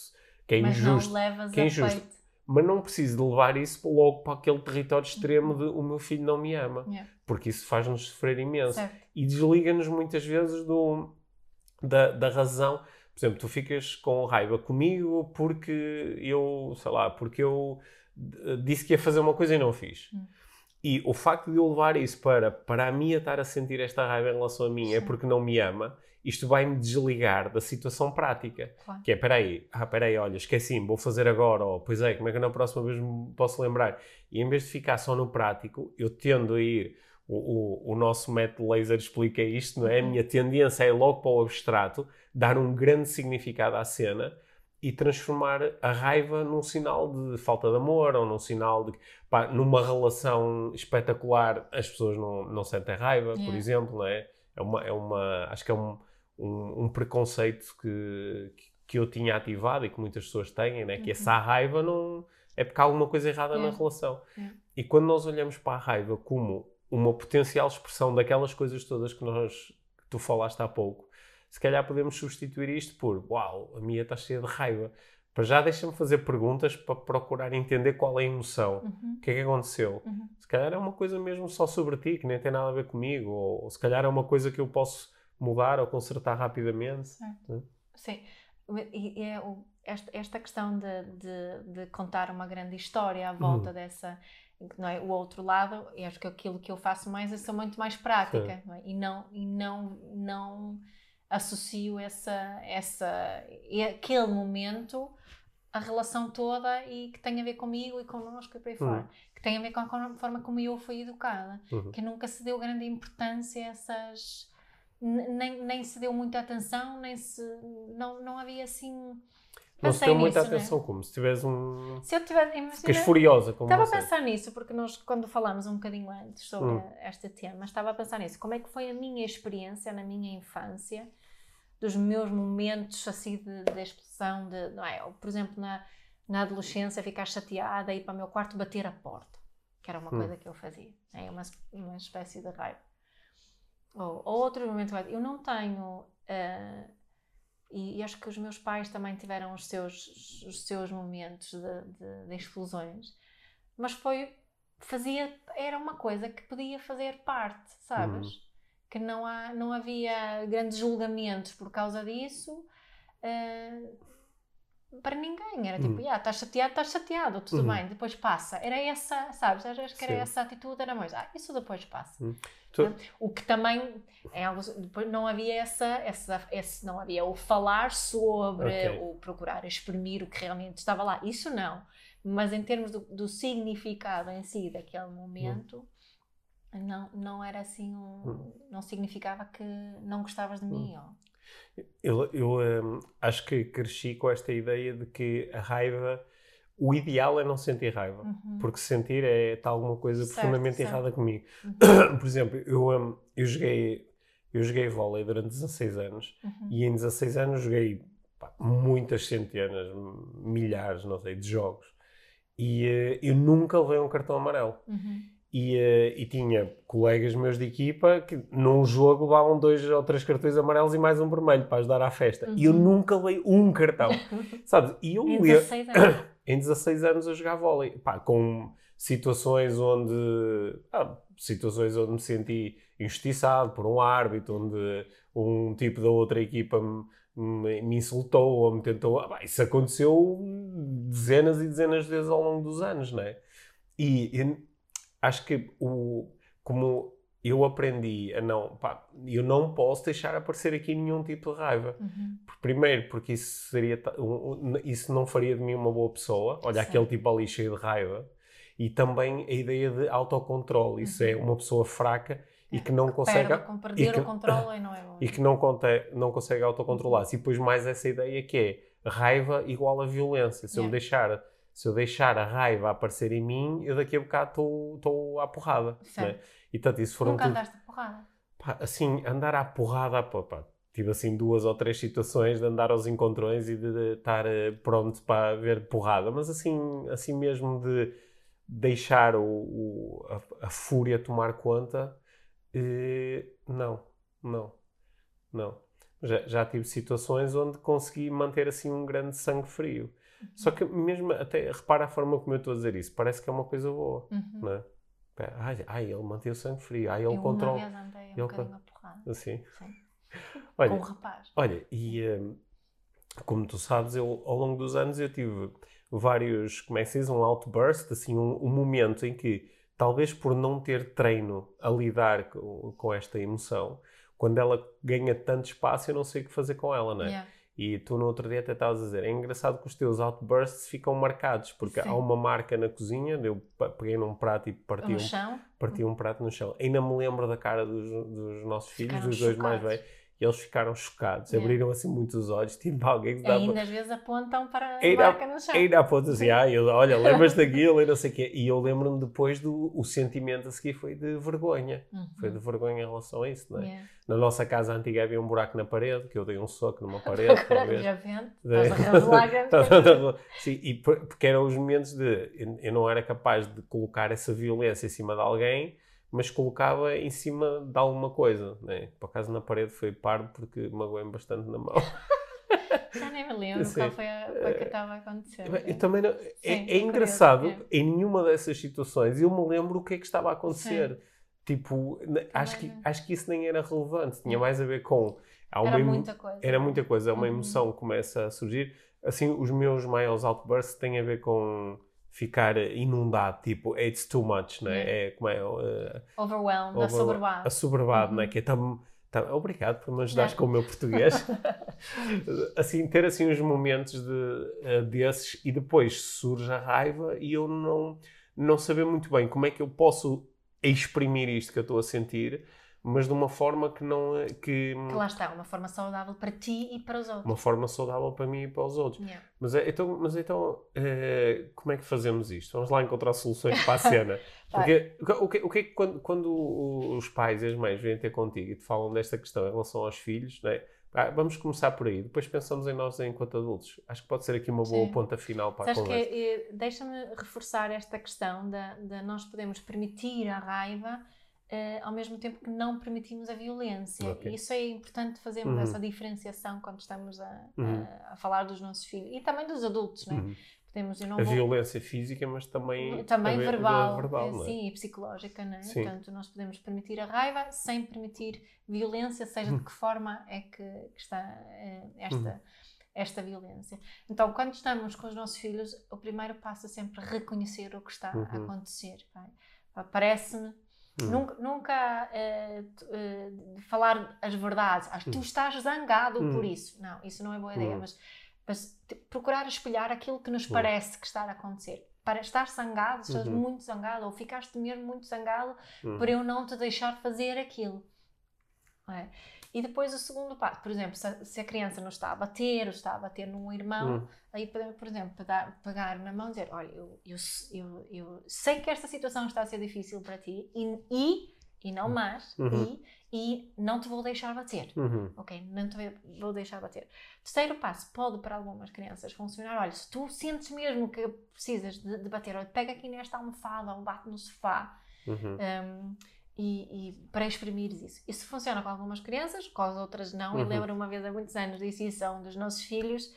que é Mas injusto. não levas que é a injusto. peito. Mas não preciso de levar isso logo para aquele território extremo de o meu filho não me ama. Yeah. Porque isso faz-nos sofrer imenso Certo. e desliga-nos muitas vezes do, da, da razão. Por exemplo, tu ficas com raiva comigo porque eu, sei lá, porque eu disse que ia fazer uma coisa e não fiz. Hum. E o facto de eu levar isso para, para a minha estar a sentir esta raiva em relação a mim é Sim. porque não me ama, isto vai-me desligar da situação prática. Claro. Que é, peraí, ah, peraí, olha, esqueci-me, vou fazer agora, ou pois é, como é que na próxima vez me posso lembrar? E em vez de ficar só no prático, eu tendo a ir, o, o, o nosso método laser explica isto, não é? A Uhum. minha tendência é ir logo para o abstrato, dar um grande significado à cena e transformar a raiva num sinal de falta de amor ou num sinal de pá, numa relação espetacular as pessoas não, não sentem raiva, por Yeah. exemplo, não é? É uma, é uma acho que é um, um, um preconceito que, que eu tinha ativado e que muitas pessoas têm, né? que Uhum. essa raiva não é porque há alguma coisa errada na Yeah. relação. Yeah. E quando nós olhamos para a raiva como uma potencial expressão daquelas coisas todas que nós que tu falaste há pouco, se calhar podemos substituir isto por uau, a minha está cheia de raiva. Para já deixa-me fazer perguntas para procurar entender qual é a emoção. Uhum. O que é que aconteceu? Uhum. Se calhar é uma coisa mesmo só sobre ti, que nem tem nada a ver comigo, ou, ou se calhar é uma coisa que eu posso mudar ou consertar rapidamente. Sim, e é o- esta, esta questão de, de, de contar uma grande história à Uhum. volta dessa, não é? O outro lado, e acho que aquilo que eu faço mais é ser muito mais prática, não é? E não, e não, não associo essa, essa, aquele momento a relação toda e que tem a ver comigo e connosco e por aí Uhum. fora. Que tem a ver com a forma como eu fui educada Uhum. que nunca se deu grande importância a essas. Nem, nem se deu muita atenção, nem se. Não, não havia assim. Não se deu muita nisso, né? atenção, como se tivesse um. Se eu tivesse. Imagina, furiosa, como estava a você. pensar nisso, porque nós, quando falámos um bocadinho antes sobre Hum. este tema, estava a pensar nisso. Como é que foi a minha experiência na minha infância, dos meus momentos assim de, de explosão, de, não é? Por exemplo, na, na adolescência, ficar chateada e ir para o meu quarto bater a porta, que era uma Hum. coisa que eu fazia. É uma, uma espécie de raiva. Ou, ou outros momentos. Eu não tenho. eh, e, e acho que os meus pais também tiveram os seus, os seus momentos de, de- de explosões, mas foi. Fazia. Era uma coisa que podia fazer parte, sabes? Uhum. Que não, há, não havia grandes julgamentos por causa disso. eh, para ninguém, era tipo, Uhum. "Ya, estás chateado, estás chateado, tudo Uhum. bem, depois passa. Era essa, sabes? Acho que era Sim. essa atitude, era mais, ah, isso depois passa. Tu- O que também é depois não havia essa, essa esse, não havia o falar sobre, Ok. o procurar exprimir o que realmente estava lá, isso não. Mas em termos do, do significado em si daquele momento, não, não era assim, um, Hum. não significava que não gostavas de mim. ou- Eu, eu, hum, acho que cresci com esta ideia de que a raiva, o ideal é não sentir raiva. Uhum. Porque sentir é está alguma coisa Certo, profundamente certo. errada comigo. Uhum. Por exemplo, eu, hum, eu joguei eu joguei vôlei durante 16 anos Uhum. e em 16 anos joguei pá, muitas centenas, milhares, não sei, de jogos. E eh, eu nunca levei um cartão amarelo. Uhum. E, eh, e tinha colegas meus de equipa que num jogo levavam dois ou três cartões amarelos e mais um vermelho para ajudar à festa. E eu Uhum. nunca levei um cartão. Sabes? E eu Em ia- 16 anos. em 16 anos a jogar vôlei, pá, com situações onde ah, situações onde me senti injustiçado por um árbitro, onde um tipo da outra equipa me, me- me insultou ou me tentou. ah, pá, isso aconteceu dezenas e dezenas de vezes ao longo dos anos, não é? E acho que o, como eu aprendi a não, pá, eu não posso deixar aparecer aqui nenhum tipo de raiva. Uhum. Primeiro, porque isso, seria, isso não faria de mim uma boa pessoa. Olha, Sim. aquele tipo ali cheio de raiva. E também a ideia de autocontrole. Isso é uma pessoa fraca e Uhum. É, que não consegue, Perde, perder que- o controle não é bom. e que não, conte, não consegue autocontrolar-se. E depois mais essa ideia que é raiva igual a violência. Se eu me Yeah. deixar... Se eu deixar a raiva aparecer em mim, eu daqui a bocado estou- à porrada. Certo. né? E tanto isso foram Nunca tudo andaste a porrada. Pá, assim, andar à porrada, pá, pá, tive assim duas ou três situações de andar aos encontrões e de, de estar eh, pronto para ver porrada, mas assim, assim mesmo de, deixar o, o- a, a fúria tomar conta, eh, não, não, não. Já, já tive situações onde consegui manter assim um grande sangue frio. Só que mesmo até repara a forma como eu estou a dizer isso, parece que é uma coisa boa, Uhum. não é? Ai, ai, ele mantém o sangue frio, ai, ele Eu controla. uma vez andei um ele bocadinho a porrada. Assim. Sim. Olha, Com um rapaz. Olha, e hum, como tu sabes, eu ao longo dos anos eu tive vários, como é que se diz, um outburst, assim, um, um momento em que, talvez por não ter treino a lidar com, com esta emoção, quando ela ganha tanto espaço, eu não sei o que fazer com ela, não é? Yeah. E tu no outro dia até estavas a dizer, é engraçado que os teus outbursts ficam marcados, porque Sim. há uma marca na cozinha, eu peguei num prato e parti um parti um prato no chão. Ainda me lembro da cara dos, dos nossos filhos, Ficaram dos dois mais velhos, e eles ficaram chocados. Yeah. Abriram assim muitos os olhos, tipo alguém que dá Ainda às vezes apontam para a Ainda- marca no chão. Ainda ponto assim, ah, eu, olha, lembras daquilo e não sei o quê. E eu lembro-me depois do o sentimento a seguir foi de vergonha. Uhum. Foi de vergonha em relação a isso, não é? Yeah. Na nossa casa antiga havia um buraco na parede, que eu dei um soco numa parede. Agora talvez. já vende. É. Estás a Sim, e por- porque eram os momentos de eu não era capaz de colocar essa violência em cima de alguém, mas colocava em cima de alguma coisa. Né? Por acaso na parede foi pardo porque magoei-me bastante na mão. Já nem me lembro Sim. qual foi a coisa que estava a acontecer. Eu também não- é, Sim, é é curioso, engraçado, é. em nenhuma dessas situações eu me lembro o que é que estava a acontecer. Tipo, ne- acho que, acho que isso nem era relevante, tinha Hum. mais a ver com. Era emo- muita coisa. era muita coisa, uma Uhum. emoção que começa a surgir. Assim, os meus maiores outbursts têm a ver com ficar inundado, tipo, it's too much, né? Yeah. É como é, uh, Overwhelmed, over- assoberbado. assoberbado, né? Uhum. Que é tão, tão- Obrigado por me ajudares com o meu português. assim, ter assim uns momentos de, eh, desses e depois surge a raiva e eu não, não saber muito bem como é que eu posso exprimir isto que eu estou a sentir, mas de uma forma que não é- que Que lá está, uma forma saudável para ti e para os outros. uma forma saudável para mim e para os outros. Yeah. Mas, é, então, mas então eh, como é que fazemos isto? Vamos lá encontrar soluções para a cena. Porque o que, o que é que quando, quando os pais e as mães vêm ter contigo e te falam desta questão em relação aos filhos, né? Ah, vamos começar por aí, depois pensamos em nós enquanto adultos. Acho que pode ser aqui uma boa Sim. ponta final para a Sabes que conversa. eh, deixa-me reforçar esta questão da, da nós podemos permitir a raiva eh, ao mesmo tempo que não permitimos a violência. Ok. E isso é importante fazermos Uhum. essa diferenciação quando estamos a, a- Uhum. a falar dos nossos filhos e também dos adultos, né? Uhum. Podemos, eu não A vou violência física, mas também, também verbal, verbal não é? sim, e psicológica, não é? Sim. Portanto, nós podemos permitir a raiva sem permitir violência, seja de que forma é que, que está eh, esta, Uhum. esta violência. Então, quando estamos com os nossos filhos, o primeiro passo é sempre reconhecer o que está a Uhum. acontecer. Parece-me. Uhum. Nunca, nunca t- eh, falar as verdades. Ah, tu Hum. estás zangado por Hum. isso. Não, isso não é boa ideia. Hum. Mas, mas procurar espelhar aquilo que nos Hum. parece que está a acontecer. Para estar zangado, estás Uhum. muito zangado ou ficaste mesmo muito zangado Uhum. por eu não te deixar fazer aquilo. Não é? E depois o segundo passo, por exemplo, se a, se a criança não está a bater ou está a bater num irmão, Uhum. aí podemos, por exemplo, pegar, pegar na mão e dizer: Olha, eu, eu, eu, eu sei que esta situação está a ser difícil para ti e, e, e não mais, Uhum. e, e não te vou deixar bater. Uhum. Ok, não te vou deixar bater. Terceiro passo, pode para algumas crianças funcionar. Olha, se tu sentes mesmo que precisas de, de bater, olha, pega aqui nesta almofada ou bate no sofá Uhum. um, e, e para exprimir isso. Isso funciona com algumas crianças, com as outras não. Uhum. lembro uma vez há muitos anos disse isso a um dos nossos filhos.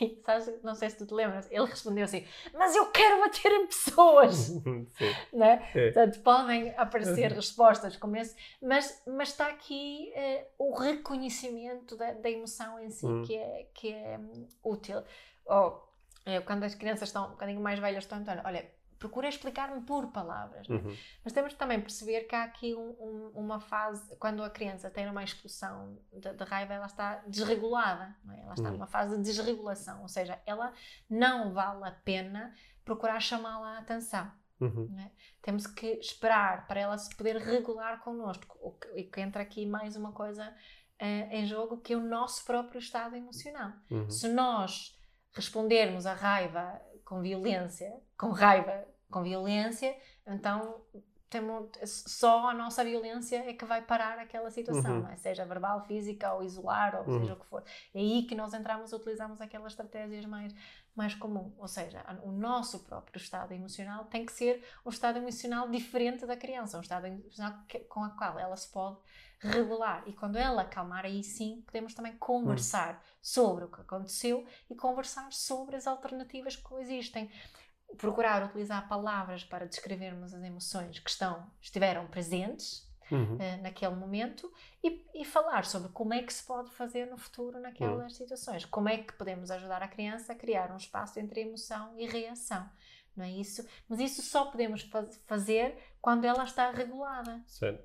E, sabes, não sei se tu te lembras, ele respondeu assim: Mas eu quero bater em pessoas! Sim. né? É. Portanto, podem aparecer Uhum. respostas como esse, mas, mas está aqui eh, o reconhecimento da, da emoção em si, Uhum. que é, que é hum, útil. Ou, eh, quando as crianças estão um bocadinho mais velhas, estão então, olha, procura explicar-me por palavras. né? Uhum. Mas temos também perceber que há aqui um- um- uma fase, quando a criança tem uma explosão de, de raiva, ela está desregulada, é? ela está Uhum. numa fase de desregulação, ou seja, ela não vale a pena procurar chamá-la a atenção. Uhum. é? Temos que esperar para ela se poder regular connosco. E que entra aqui mais uma coisa eh, em jogo, que é o nosso próprio estado emocional. Uhum. Se nós respondermos à raiva com violência, com raiva com violência, então temos, só a nossa violência é que vai parar aquela situação, Uhum. é? seja verbal, física ou isolar, ou Uhum. seja o que for. É aí que nós entramos e utilizamos aquelas estratégias mais, mais comum. Ou seja, o nosso próprio estado emocional tem que ser um estado emocional diferente da criança, um estado emocional que- com a qual ela se pode revelar. E quando ela acalmar, aí sim podemos também conversar sobre o que aconteceu e conversar sobre as alternativas que coexistem procurar utilizar palavras para descrevermos as emoções que estão, estiveram presentes Uhum. eh, naquele momento e, e falar sobre como é que se pode fazer no futuro naquelas situações. Como é que podemos ajudar a criança a criar um espaço entre emoção e reação. Não é isso? Mas isso só podemos faz- fazer quando ela está regulada. Certo.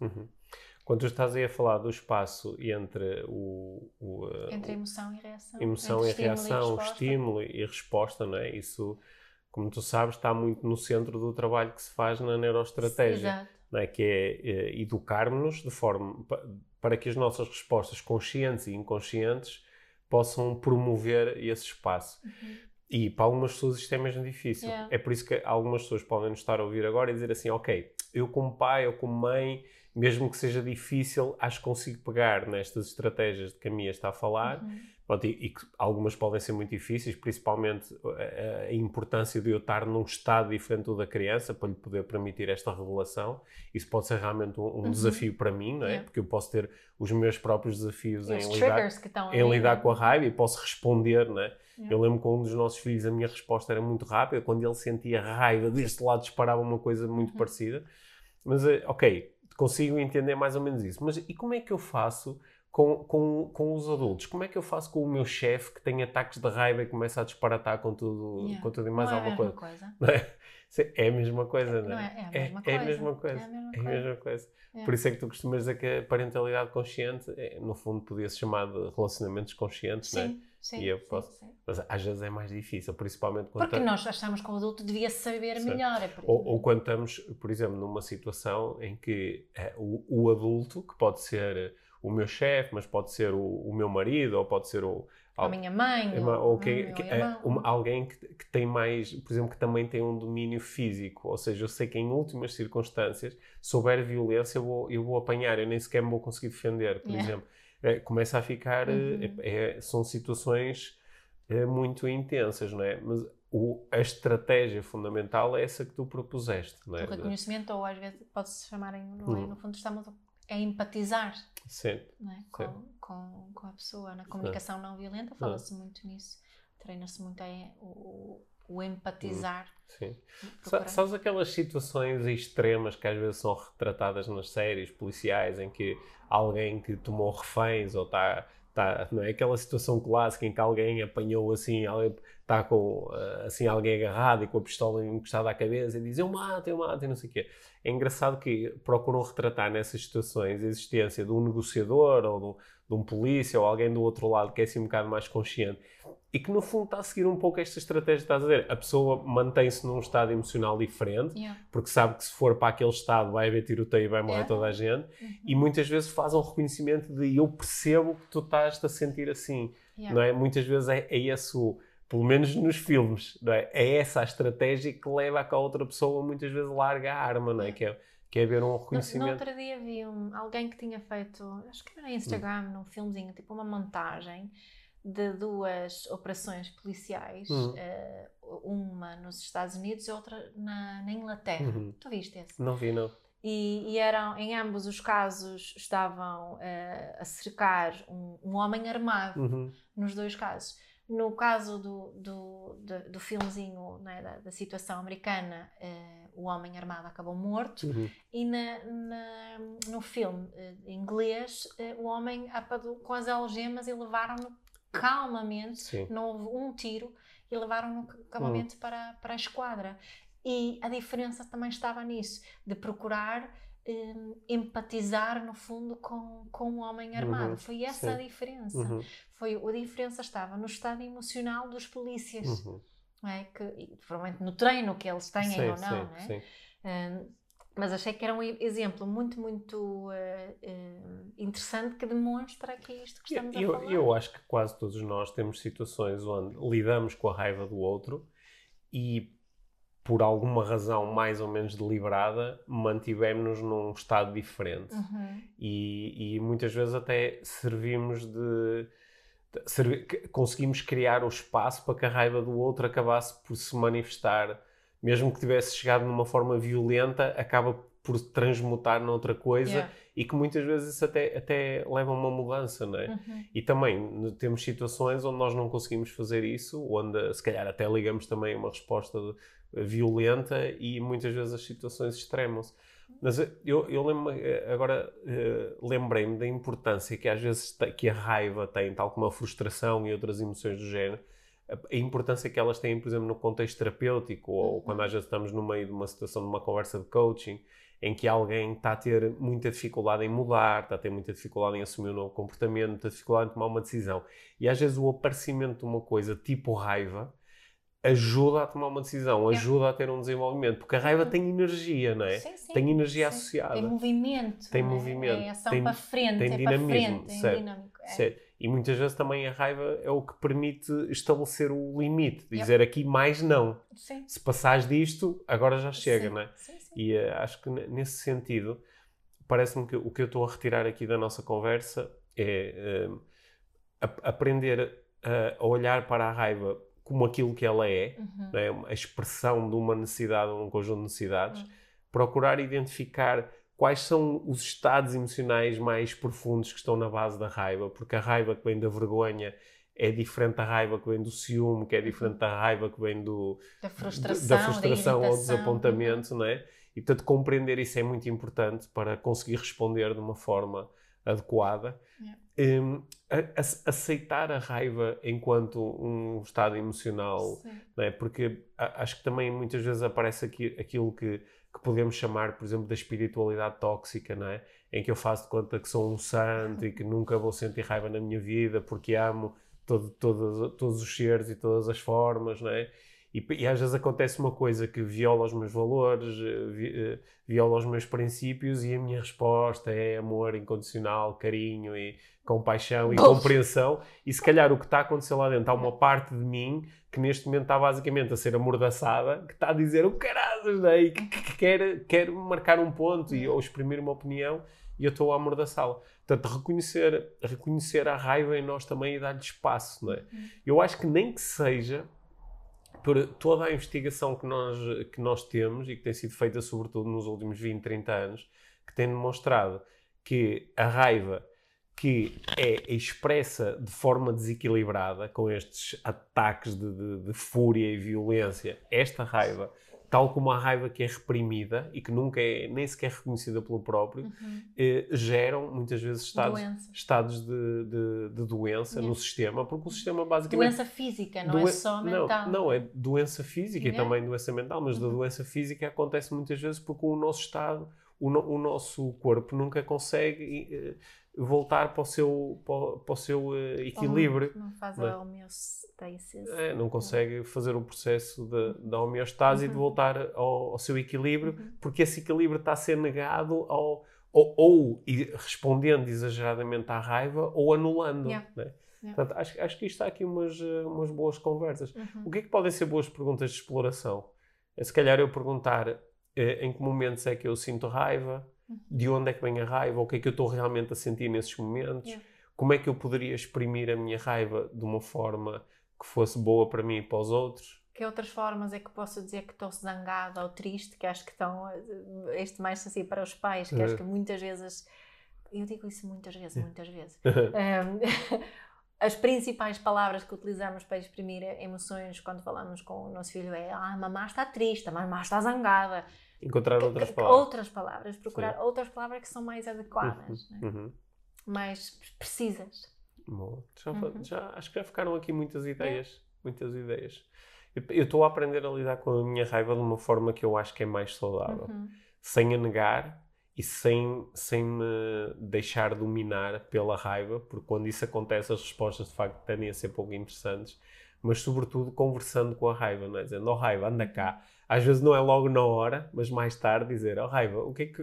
É? Uhum. Quando tu estás aí a falar do espaço entre o, o, uh, Entre emoção e reação. emoção entre e estímulo reação, resposta. estímulo e resposta, não é? Isso, como tu sabes, está muito no centro do trabalho que se faz na neuroestratégia, é? que é eh, educar-nos de forma pa- para que as nossas respostas conscientes e inconscientes possam promover esse espaço. Uhum. E para algumas pessoas isto é mesmo difícil. Yeah. É por isso que algumas pessoas podem nos estar a ouvir agora e dizer assim: Ok, eu como pai ou como mãe, mesmo que seja difícil, acho que consigo pegar nestas estratégias de que a Mia está a falar. Uhum. Pronto, e, e algumas podem ser muito difíceis, principalmente a, a importância de eu estar num estado diferente do da criança para lhe poder permitir esta revelação. Isso pode ser realmente um, um Uhum. desafio para mim, não é? Yeah. Porque eu posso ter os meus próprios desafios E em lidar, em ali, lidar não é? com a raiva e posso responder, não é? Yeah. Eu lembro que com um dos nossos filhos a minha resposta era muito rápida, quando ele sentia raiva, deste lado disparava uma coisa muito Uhum. parecida. Mas, eh, ok, consigo entender mais ou menos isso. Mas e como é que eu faço com, com, com os adultos? Como é que eu faço com o meu chefe que tem ataques de raiva e começa a disparatar com tudo, Yeah. com tudo e mais não é a alguma mesma coisa? coisa. É? Sim, É a mesma coisa, não é? é, é a mesma é, coisa. É a mesma É coisa. É. Por isso é que tu costumas dizer que a parentalidade consciente, é, no fundo, podia-se chamar de relacionamentos conscientes, não é? Sim, sim. E eu sim, posso- sim. Mas às vezes é mais difícil, principalmente quando Porque nós achamos que o adulto devia saber Certo. melhor. É por ou, ou quando estamos, por exemplo, numa situação em que eh, o, o adulto, que pode ser o meu chefe, mas pode ser o, o meu marido, ou pode ser o, a minha mãe, é uma- ou, ou que- é, uma- alguém que, que tem mais, por exemplo, que também tem um domínio físico, ou seja, eu sei que em últimas circunstâncias, se houver violência, eu vou, eu vou apanhar, eu nem sequer me vou conseguir defender, por Yeah. exemplo. Eh, começa a ficar, eh, Uhum. é- é- são situações eh, muito intensas, não é? Mas o- a estratégia fundamental é essa que tu propuseste, não é? O reconhecimento, ou às vezes pode-se chamar, em, não é? Hum. no fundo, estamos a empatizar Sim, não é? Sim. com, com, com a pessoa. Na comunicação não violenta fala-se muito nisso. Treina-se muito aí o, o empatizar. sim. Sa- procurar- Sabes aquelas situações extremas que às vezes são retratadas nas séries policiais em que alguém que tomou reféns ou está. Tá, não é aquela situação clássica em que alguém apanhou assim, está com ah, assim, alguém agarrado e com a pistola encostada à cabeça e diz eu mato, eu mato e não sei o quê. É engraçado que procuram retratar nessas situações a existência de um negociador ou de um, de um polícia ou alguém do outro lado que é assim um bocado mais consciente e que no fundo está a seguir um pouco esta estratégia que estás a dizer. A pessoa mantém-se num estado emocional diferente, Yeah. porque sabe que se for para aquele estado vai haver tiroteio e vai morrer Yeah. toda a gente, Uhum. e muitas vezes faz um reconhecimento de eu percebo que tu estás a sentir assim, Yeah. não é? Muitas vezes é, é esse o, pelo menos nos filmes, não é? É essa a estratégia que leva a que a outra pessoa muitas vezes larga a arma, não é? Que é, que é haver um No, no reconhecimento. outro dia vi um, alguém que tinha feito, acho que era no Instagram, Hum. num filmezinho, tipo uma montagem de duas operações policiais, eh, uma nos Estados Unidos e outra na, na Inglaterra. Uhum. Tu viste esse? Não vi, não. E, e eram, em ambos os casos, estavam eh, a cercar um, um homem armado, Uhum. nos dois casos. No caso do, do, do, do filmezinho, né, da, da situação americana, eh, o homem armado acabou morto. Uhum. E na, na- no filme eh, inglês, eh, o homem apadou com as algemas e levaram-no calmamente, Sim. não houve um tiro, e levaram-no calmamente para, para a esquadra. E a diferença também estava nisso, de procurar eh, empatizar, no fundo, com, com o homem armado. Uhum, Foi essa a sim. diferença. Uhum. Foi, a diferença estava no estado emocional dos polícias, Uhum. é? que, e, provavelmente no treino que eles têm Sim, ou não, sim, não é? sim. Um, mas achei que era um exemplo muito, muito uh, uh, interessante que demonstra que é isto que estamos a Eu, falar. eu acho que quase todos nós temos situações onde lidamos com a raiva do outro e por alguma razão mais ou menos deliberada, mantivemos-nos num estado diferente. Uhum. E, e muitas vezes até servimos de. de- servi- conseguimos criar o espaço para que a raiva do outro acabasse por se manifestar, mesmo que tivesse chegado numa forma violenta, acaba por transmutar noutra coisa Yeah. e que muitas vezes isso até, até leva a uma mudança, não é? Uhum. E também temos situações onde nós não conseguimos fazer isso, onde se calhar até ligamos também a uma resposta de- violenta e muitas vezes as situações extremam-se. Mas eh, eu, eu lembro agora eh, lembrei-me da importância que às vezes que a raiva tem, tal como a frustração e outras emoções do género, a, a importância que elas têm, por exemplo, no contexto terapêutico ou Uhum. quando às vezes estamos no meio de uma situação de uma conversa de coaching em que alguém está a ter muita dificuldade em mudar, está a ter muita dificuldade em assumir um novo comportamento, muita dificuldade em tomar uma decisão. E às vezes o aparecimento de uma coisa tipo raiva ajuda a tomar uma decisão, É. ajuda a ter um desenvolvimento, porque a raiva tem energia, não é? Sim, sim. Tem energia Sim. associada. Tem movimento. Tem é? movimento, É ação tem- para frente, tem é dinamismo, para frente, é certo, dinâmico. É. Certo. E muitas vezes também a raiva é o que permite estabelecer o limite, dizer aqui mais não. Sim. Se passares disto, agora já chega, não é? Sim, sim. E eh, acho que ne- nesse sentido, parece-me que o que eu estou a retirar aqui da nossa conversa é eh, ap- aprender a, a olhar para a raiva como aquilo que ela é, Uhum. não é? a expressão de uma necessidade ou um conjunto de necessidades, Uhum. procurar identificar quais são os estados emocionais mais profundos que estão na base da raiva, porque a raiva que vem da vergonha é diferente da raiva que vem do ciúme, que é diferente da raiva que vem do, Da frustração, da frustração ou irritação. desapontamento, não é? E portanto compreender isso é muito importante para conseguir responder de uma forma adequada. Yeah. Hum, a- a- aceitar a raiva enquanto um estado emocional é? Porque a- acho que também muitas vezes aparece aqui, aquilo que, que podemos chamar, por exemplo, da espiritualidade tóxica, não é? Em que eu faço de conta que sou um santo e que nunca vou sentir raiva na minha vida porque amo todo, todos, todos os seres e todas as formas, não é? E, e às vezes acontece uma coisa que viola os meus valores, eh, vi- eh, viola os meus princípios e a minha resposta é amor incondicional, carinho e compaixão e compreensão. E se calhar o que está a acontecer lá dentro, há uma parte de mim que neste momento está basicamente a ser amordaçada, que está a dizer o caralho, né? e que, que- que quer, quer marcar um ponto e, ou exprimir uma opinião e eu estou a amordaçá-la. Portanto, reconhecer, reconhecer a raiva em nós também e dar-lhe espaço. Não é? Eu acho que nem que seja por toda a investigação que nós, que nós temos e que tem sido feita sobretudo nos últimos 20, 30 anos, que tem demonstrado que a raiva que é expressa de forma desequilibrada, com estes ataques de, de- de fúria e violência, esta raiva, tal como a raiva que é reprimida e que nunca é nem sequer reconhecida pelo próprio, Uhum. eh, geram muitas vezes estados, Doenças. estados de, de- de doença no sistema, porque o sistema basicamente Doença física, não é Doen- só não, mental. Não, é doença física e também doença mental, mas da Uhum. doença física acontece muitas vezes porque o nosso estado, o, no- o nosso corpo nunca consegue eh, voltar para o seu, para, o- seu eh, equilíbrio. Não faz não é? a homeostasis. É, não consegue fazer o processo da- da homeostase e de Uhum. voltar ao, ao seu equilíbrio, Uhum. porque esse equilíbrio está a ser negado ao, ou, ou respondendo exageradamente à raiva ou anulando. Yeah. né? Yeah. Portanto, acho, acho que isto está aqui umas, eh, umas boas conversas. Uhum. O que é que podem ser boas perguntas de exploração? É se calhar eu perguntar eh, em que momentos é que eu sinto raiva, Uhum. De onde é que vem a raiva, o que é que eu estou realmente a sentir nesses momentos, Yeah. como é que eu poderia exprimir a minha raiva de uma forma que fosse boa para mim e para os outros. Que outras formas é que posso dizer que estou zangada ou triste, que acho que estão, eh, este mais assim para os pais, que acho É. que muitas vezes, eu digo isso muitas vezes, muitas vezes, Um, as principais palavras que utilizamos para exprimir emoções quando falamos com o nosso filho é ah, a mamá está triste, mamá está zangada. Encontrar Que- outras que- palavras. outras palavras, procurar outras palavras que são mais adequadas, né? Uhum. mais precisas. Boa. Já, Uhum. já- acho que já ficaram aqui muitas ideias. Muitas ideias. Eu- estou a aprender a lidar com a minha raiva de uma forma que eu acho que é mais saudável. Uhum. sem a negar e sem, sem me deixar dominar pela raiva, porque quando isso acontece as respostas de facto tendem a ser pouco interessantes, mas sobretudo conversando com a raiva, não é? Dizendo, oh raiva, anda cá. Às vezes não é logo na hora, mas mais tarde dizer, oh raiva, o que é que,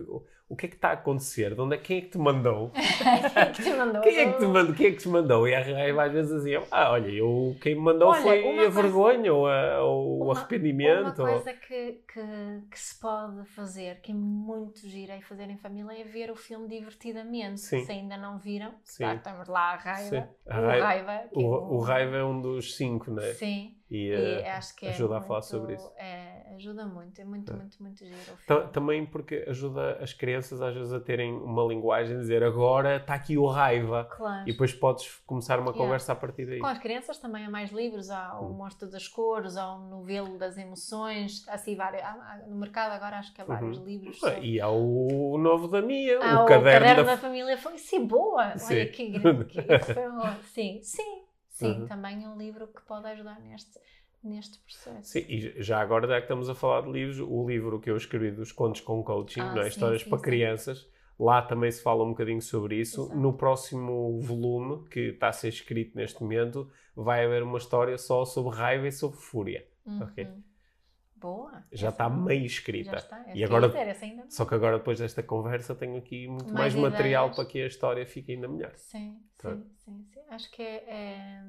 que é que está a acontecer? De onde é, quem é que te mandou? Quem é que te mandou? Quem é que te mandou? Quem é que te mandou? E a raiva às vezes assim, ah, olha, eu, quem me mandou Olha, foi a coisa- vergonha ou, a- ou o Uma- arrependimento. Uma ou- coisa que, que, que se pode fazer, que é muito gira e fazer em família, é ver o filme divertidamente. Sim. Se ainda não viram, Sim. tá, estamos lá a raiva. A o raiva- raiva. que é O, um- o raiva é um dos cinco, né? Sim. E, E eh, acho que é ajuda a muito- falar sobre isso. É, ajuda muito, é muito, É. muito, muito giro o também porque ajuda as crianças às vezes a terem uma linguagem, dizer agora está aqui o raiva. Claro. E depois podes começar uma Yeah. conversa a partir daí. Com as crianças também há mais livros, há o Hum. Monstro das Cores, há o Novelo das Emoções, assim vários, há- no mercado agora acho que há vários Uhum. livros. Ah, sobre- E há o novo da Mia, Há o caderno, da... da família foi sim, boa. Sim. Olha que grande que foi Sim, sim, sim, Uhum. também é um livro que pode ajudar neste, neste processo. Sim, e já agora, já que estamos a falar de livros, o livro que eu escrevi dos contos com coaching, Ah, não é? sim, histórias sim, para sim. crianças, lá também se fala um bocadinho sobre isso. Exato. No próximo volume, que está a ser escrito neste momento, vai haver uma história só sobre raiva e sobre fúria. ok. Uhum. Boa. Já está meio Já escrita. está. Essa E agora- ainda. Só que agora, depois desta conversa, tenho aqui muito mais, Mais material ideias. para que a história fique ainda melhor. Sim, Tá. sim, sim, sim. Acho que é, é-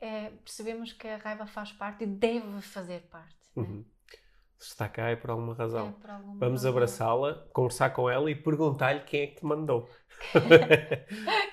é- percebemos que a raiva faz parte e deve fazer parte. né? Uhum. Se está cá é por alguma razão. É por alguma Vamos abraçá-la, conversar com ela e perguntar-lhe quem é que te mandou.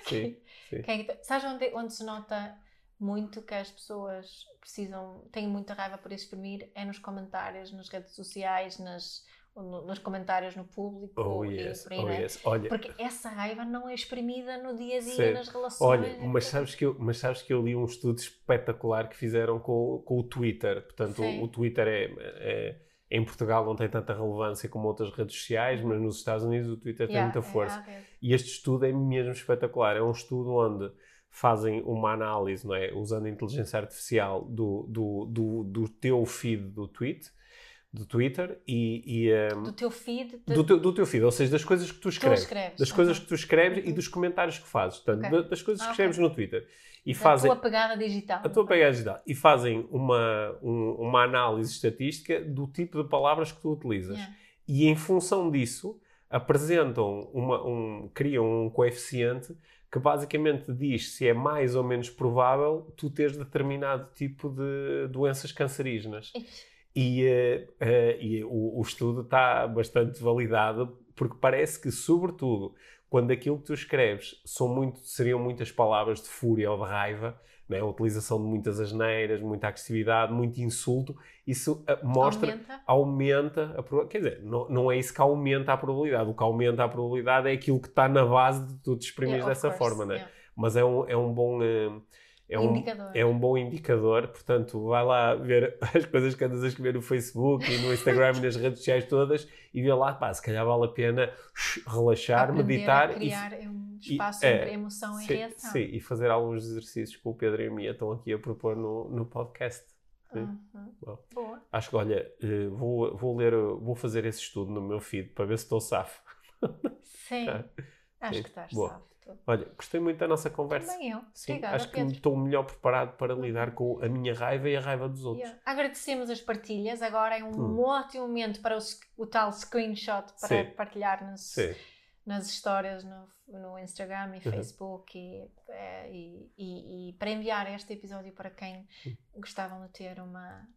sim, sim. Quem é que te- Sabes onde, onde se nota muito que as pessoas precisam, têm muita raiva por exprimir? É nos comentários, nas redes sociais, nas, no- nos comentários no público. Oh yes, por aí, oh né? yes. Olha, Porque essa raiva não é exprimida no dia a dia, nas relações. olha mas, sabes que eu, mas sabes que eu li um estudo espetacular que fizeram com, com o Twitter. Portanto, o, o Twitter é, é- em Portugal não tem tanta relevância como outras redes sociais, mas nos Estados Unidos o Twitter tem Yeah, muita é força. à rede. E este estudo é mesmo espetacular. É um estudo onde fazem uma análise, não é? Usando a inteligência artificial do, do, do, do teu feed do tweet, do Twitter e, e, um, Do teu feed, de, do, teu, do teu feed, ou seja, das coisas que tu tu escreves. escreves. Das coisas Uhum. que tu escreves e Uhum. dos comentários que fazes. Portanto, Ok. da- das coisas que Ah, escreves no Twitter. E Da fazem tua pegada digital. a tua pegada digital. E fazem uma, um- uma análise estatística do tipo de palavras que tu utilizas. Yeah. E em função disso, apresentam uma, um, criam um coeficiente que basicamente diz se é mais ou menos provável tu teres determinado tipo de doenças cancerígenas. E, eh, e o, o estudo está bastante validado porque parece que, sobretudo, quando aquilo que tu escreves são muito, seriam muitas palavras de fúria ou de raiva, né? a utilização de muitas asneiras, muita agressividade, muito insulto, isso eh, mostra Aumenta. aumenta a probabilidade. Quer dizer, não, não é isso que aumenta a probabilidade. O que aumenta a probabilidade é aquilo que está na base de tu te exprimires Yeah, of dessa course, forma, né? yeah. Mas é um, é um bom. eh, É um, Indicador. é um bom indicador, portanto, vai lá ver as coisas que andas a escrever no Facebook e no Instagram e nas redes sociais todas e vê lá, pá, se calhar vale a pena relaxar, Aprender meditar a e, criar um e- espaço é, entre emoção e sim, reação. sim, e fazer alguns exercícios que o Pedro e a Mia estão aqui a propor no, no podcast. Uhum. Boa. Acho que, olha, eh, vou, vou ler, vou fazer esse estudo no meu feed para ver se estou safo. Sim. Acho Sim. que estás Boa. salvo. Olha, gostei muito da nossa conversa. Também eu. Sim, Obrigada, acho que Pedro. estou melhor preparado para lidar com a minha raiva e a raiva dos outros. Yeah. Agradecemos as partilhas. Agora é um Hum. ótimo momento para o, o tal screenshot para Sim. partilhar nas, Sim. nas histórias no, no Instagram Uhum. e Facebook e, eh, e, e- e para enviar este episódio para quem Hum. gostavam de ter uma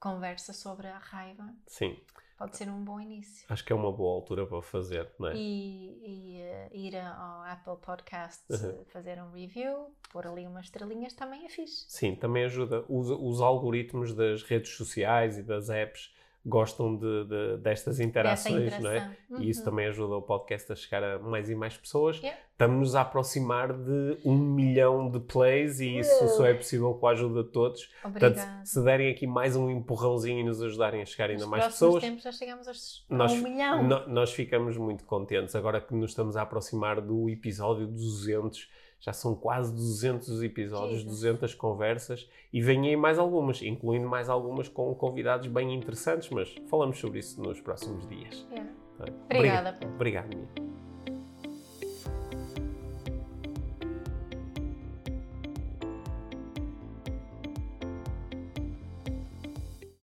conversa sobre a raiva. Sim, Pode ser um bom início. acho que é uma boa altura para fazer, não é? E, e, eh, ir ao Apple Podcasts, Uhum. fazer um review, pôr ali umas estrelinhas também é fixe. Sim, também ajuda. Os, os algoritmos das redes sociais e das apps gostam de, de- destas interações, não é? interação. E isso Uhum. também ajuda o podcast a chegar a mais e mais pessoas. Yeah. Estamos-nos a aproximar de um milhão de plays e isso só é possível com a ajuda de todos. Portanto, Obrigada. se derem aqui mais um empurrãozinho e nos ajudarem a chegar ainda Nos mais pessoas, tempos já chegamos aos- a nós, um milhão. no- nós ficamos muito contentes. Agora que nos estamos a aproximar do episódio 200, já são quase 200 episódios, Jesus. 200 conversas e vêm aí mais algumas, incluindo mais algumas com convidados bem interessantes, mas falamos sobre isso nos próximos dias. Yeah. Tá bem? Obrigada. Obrigado, Mia.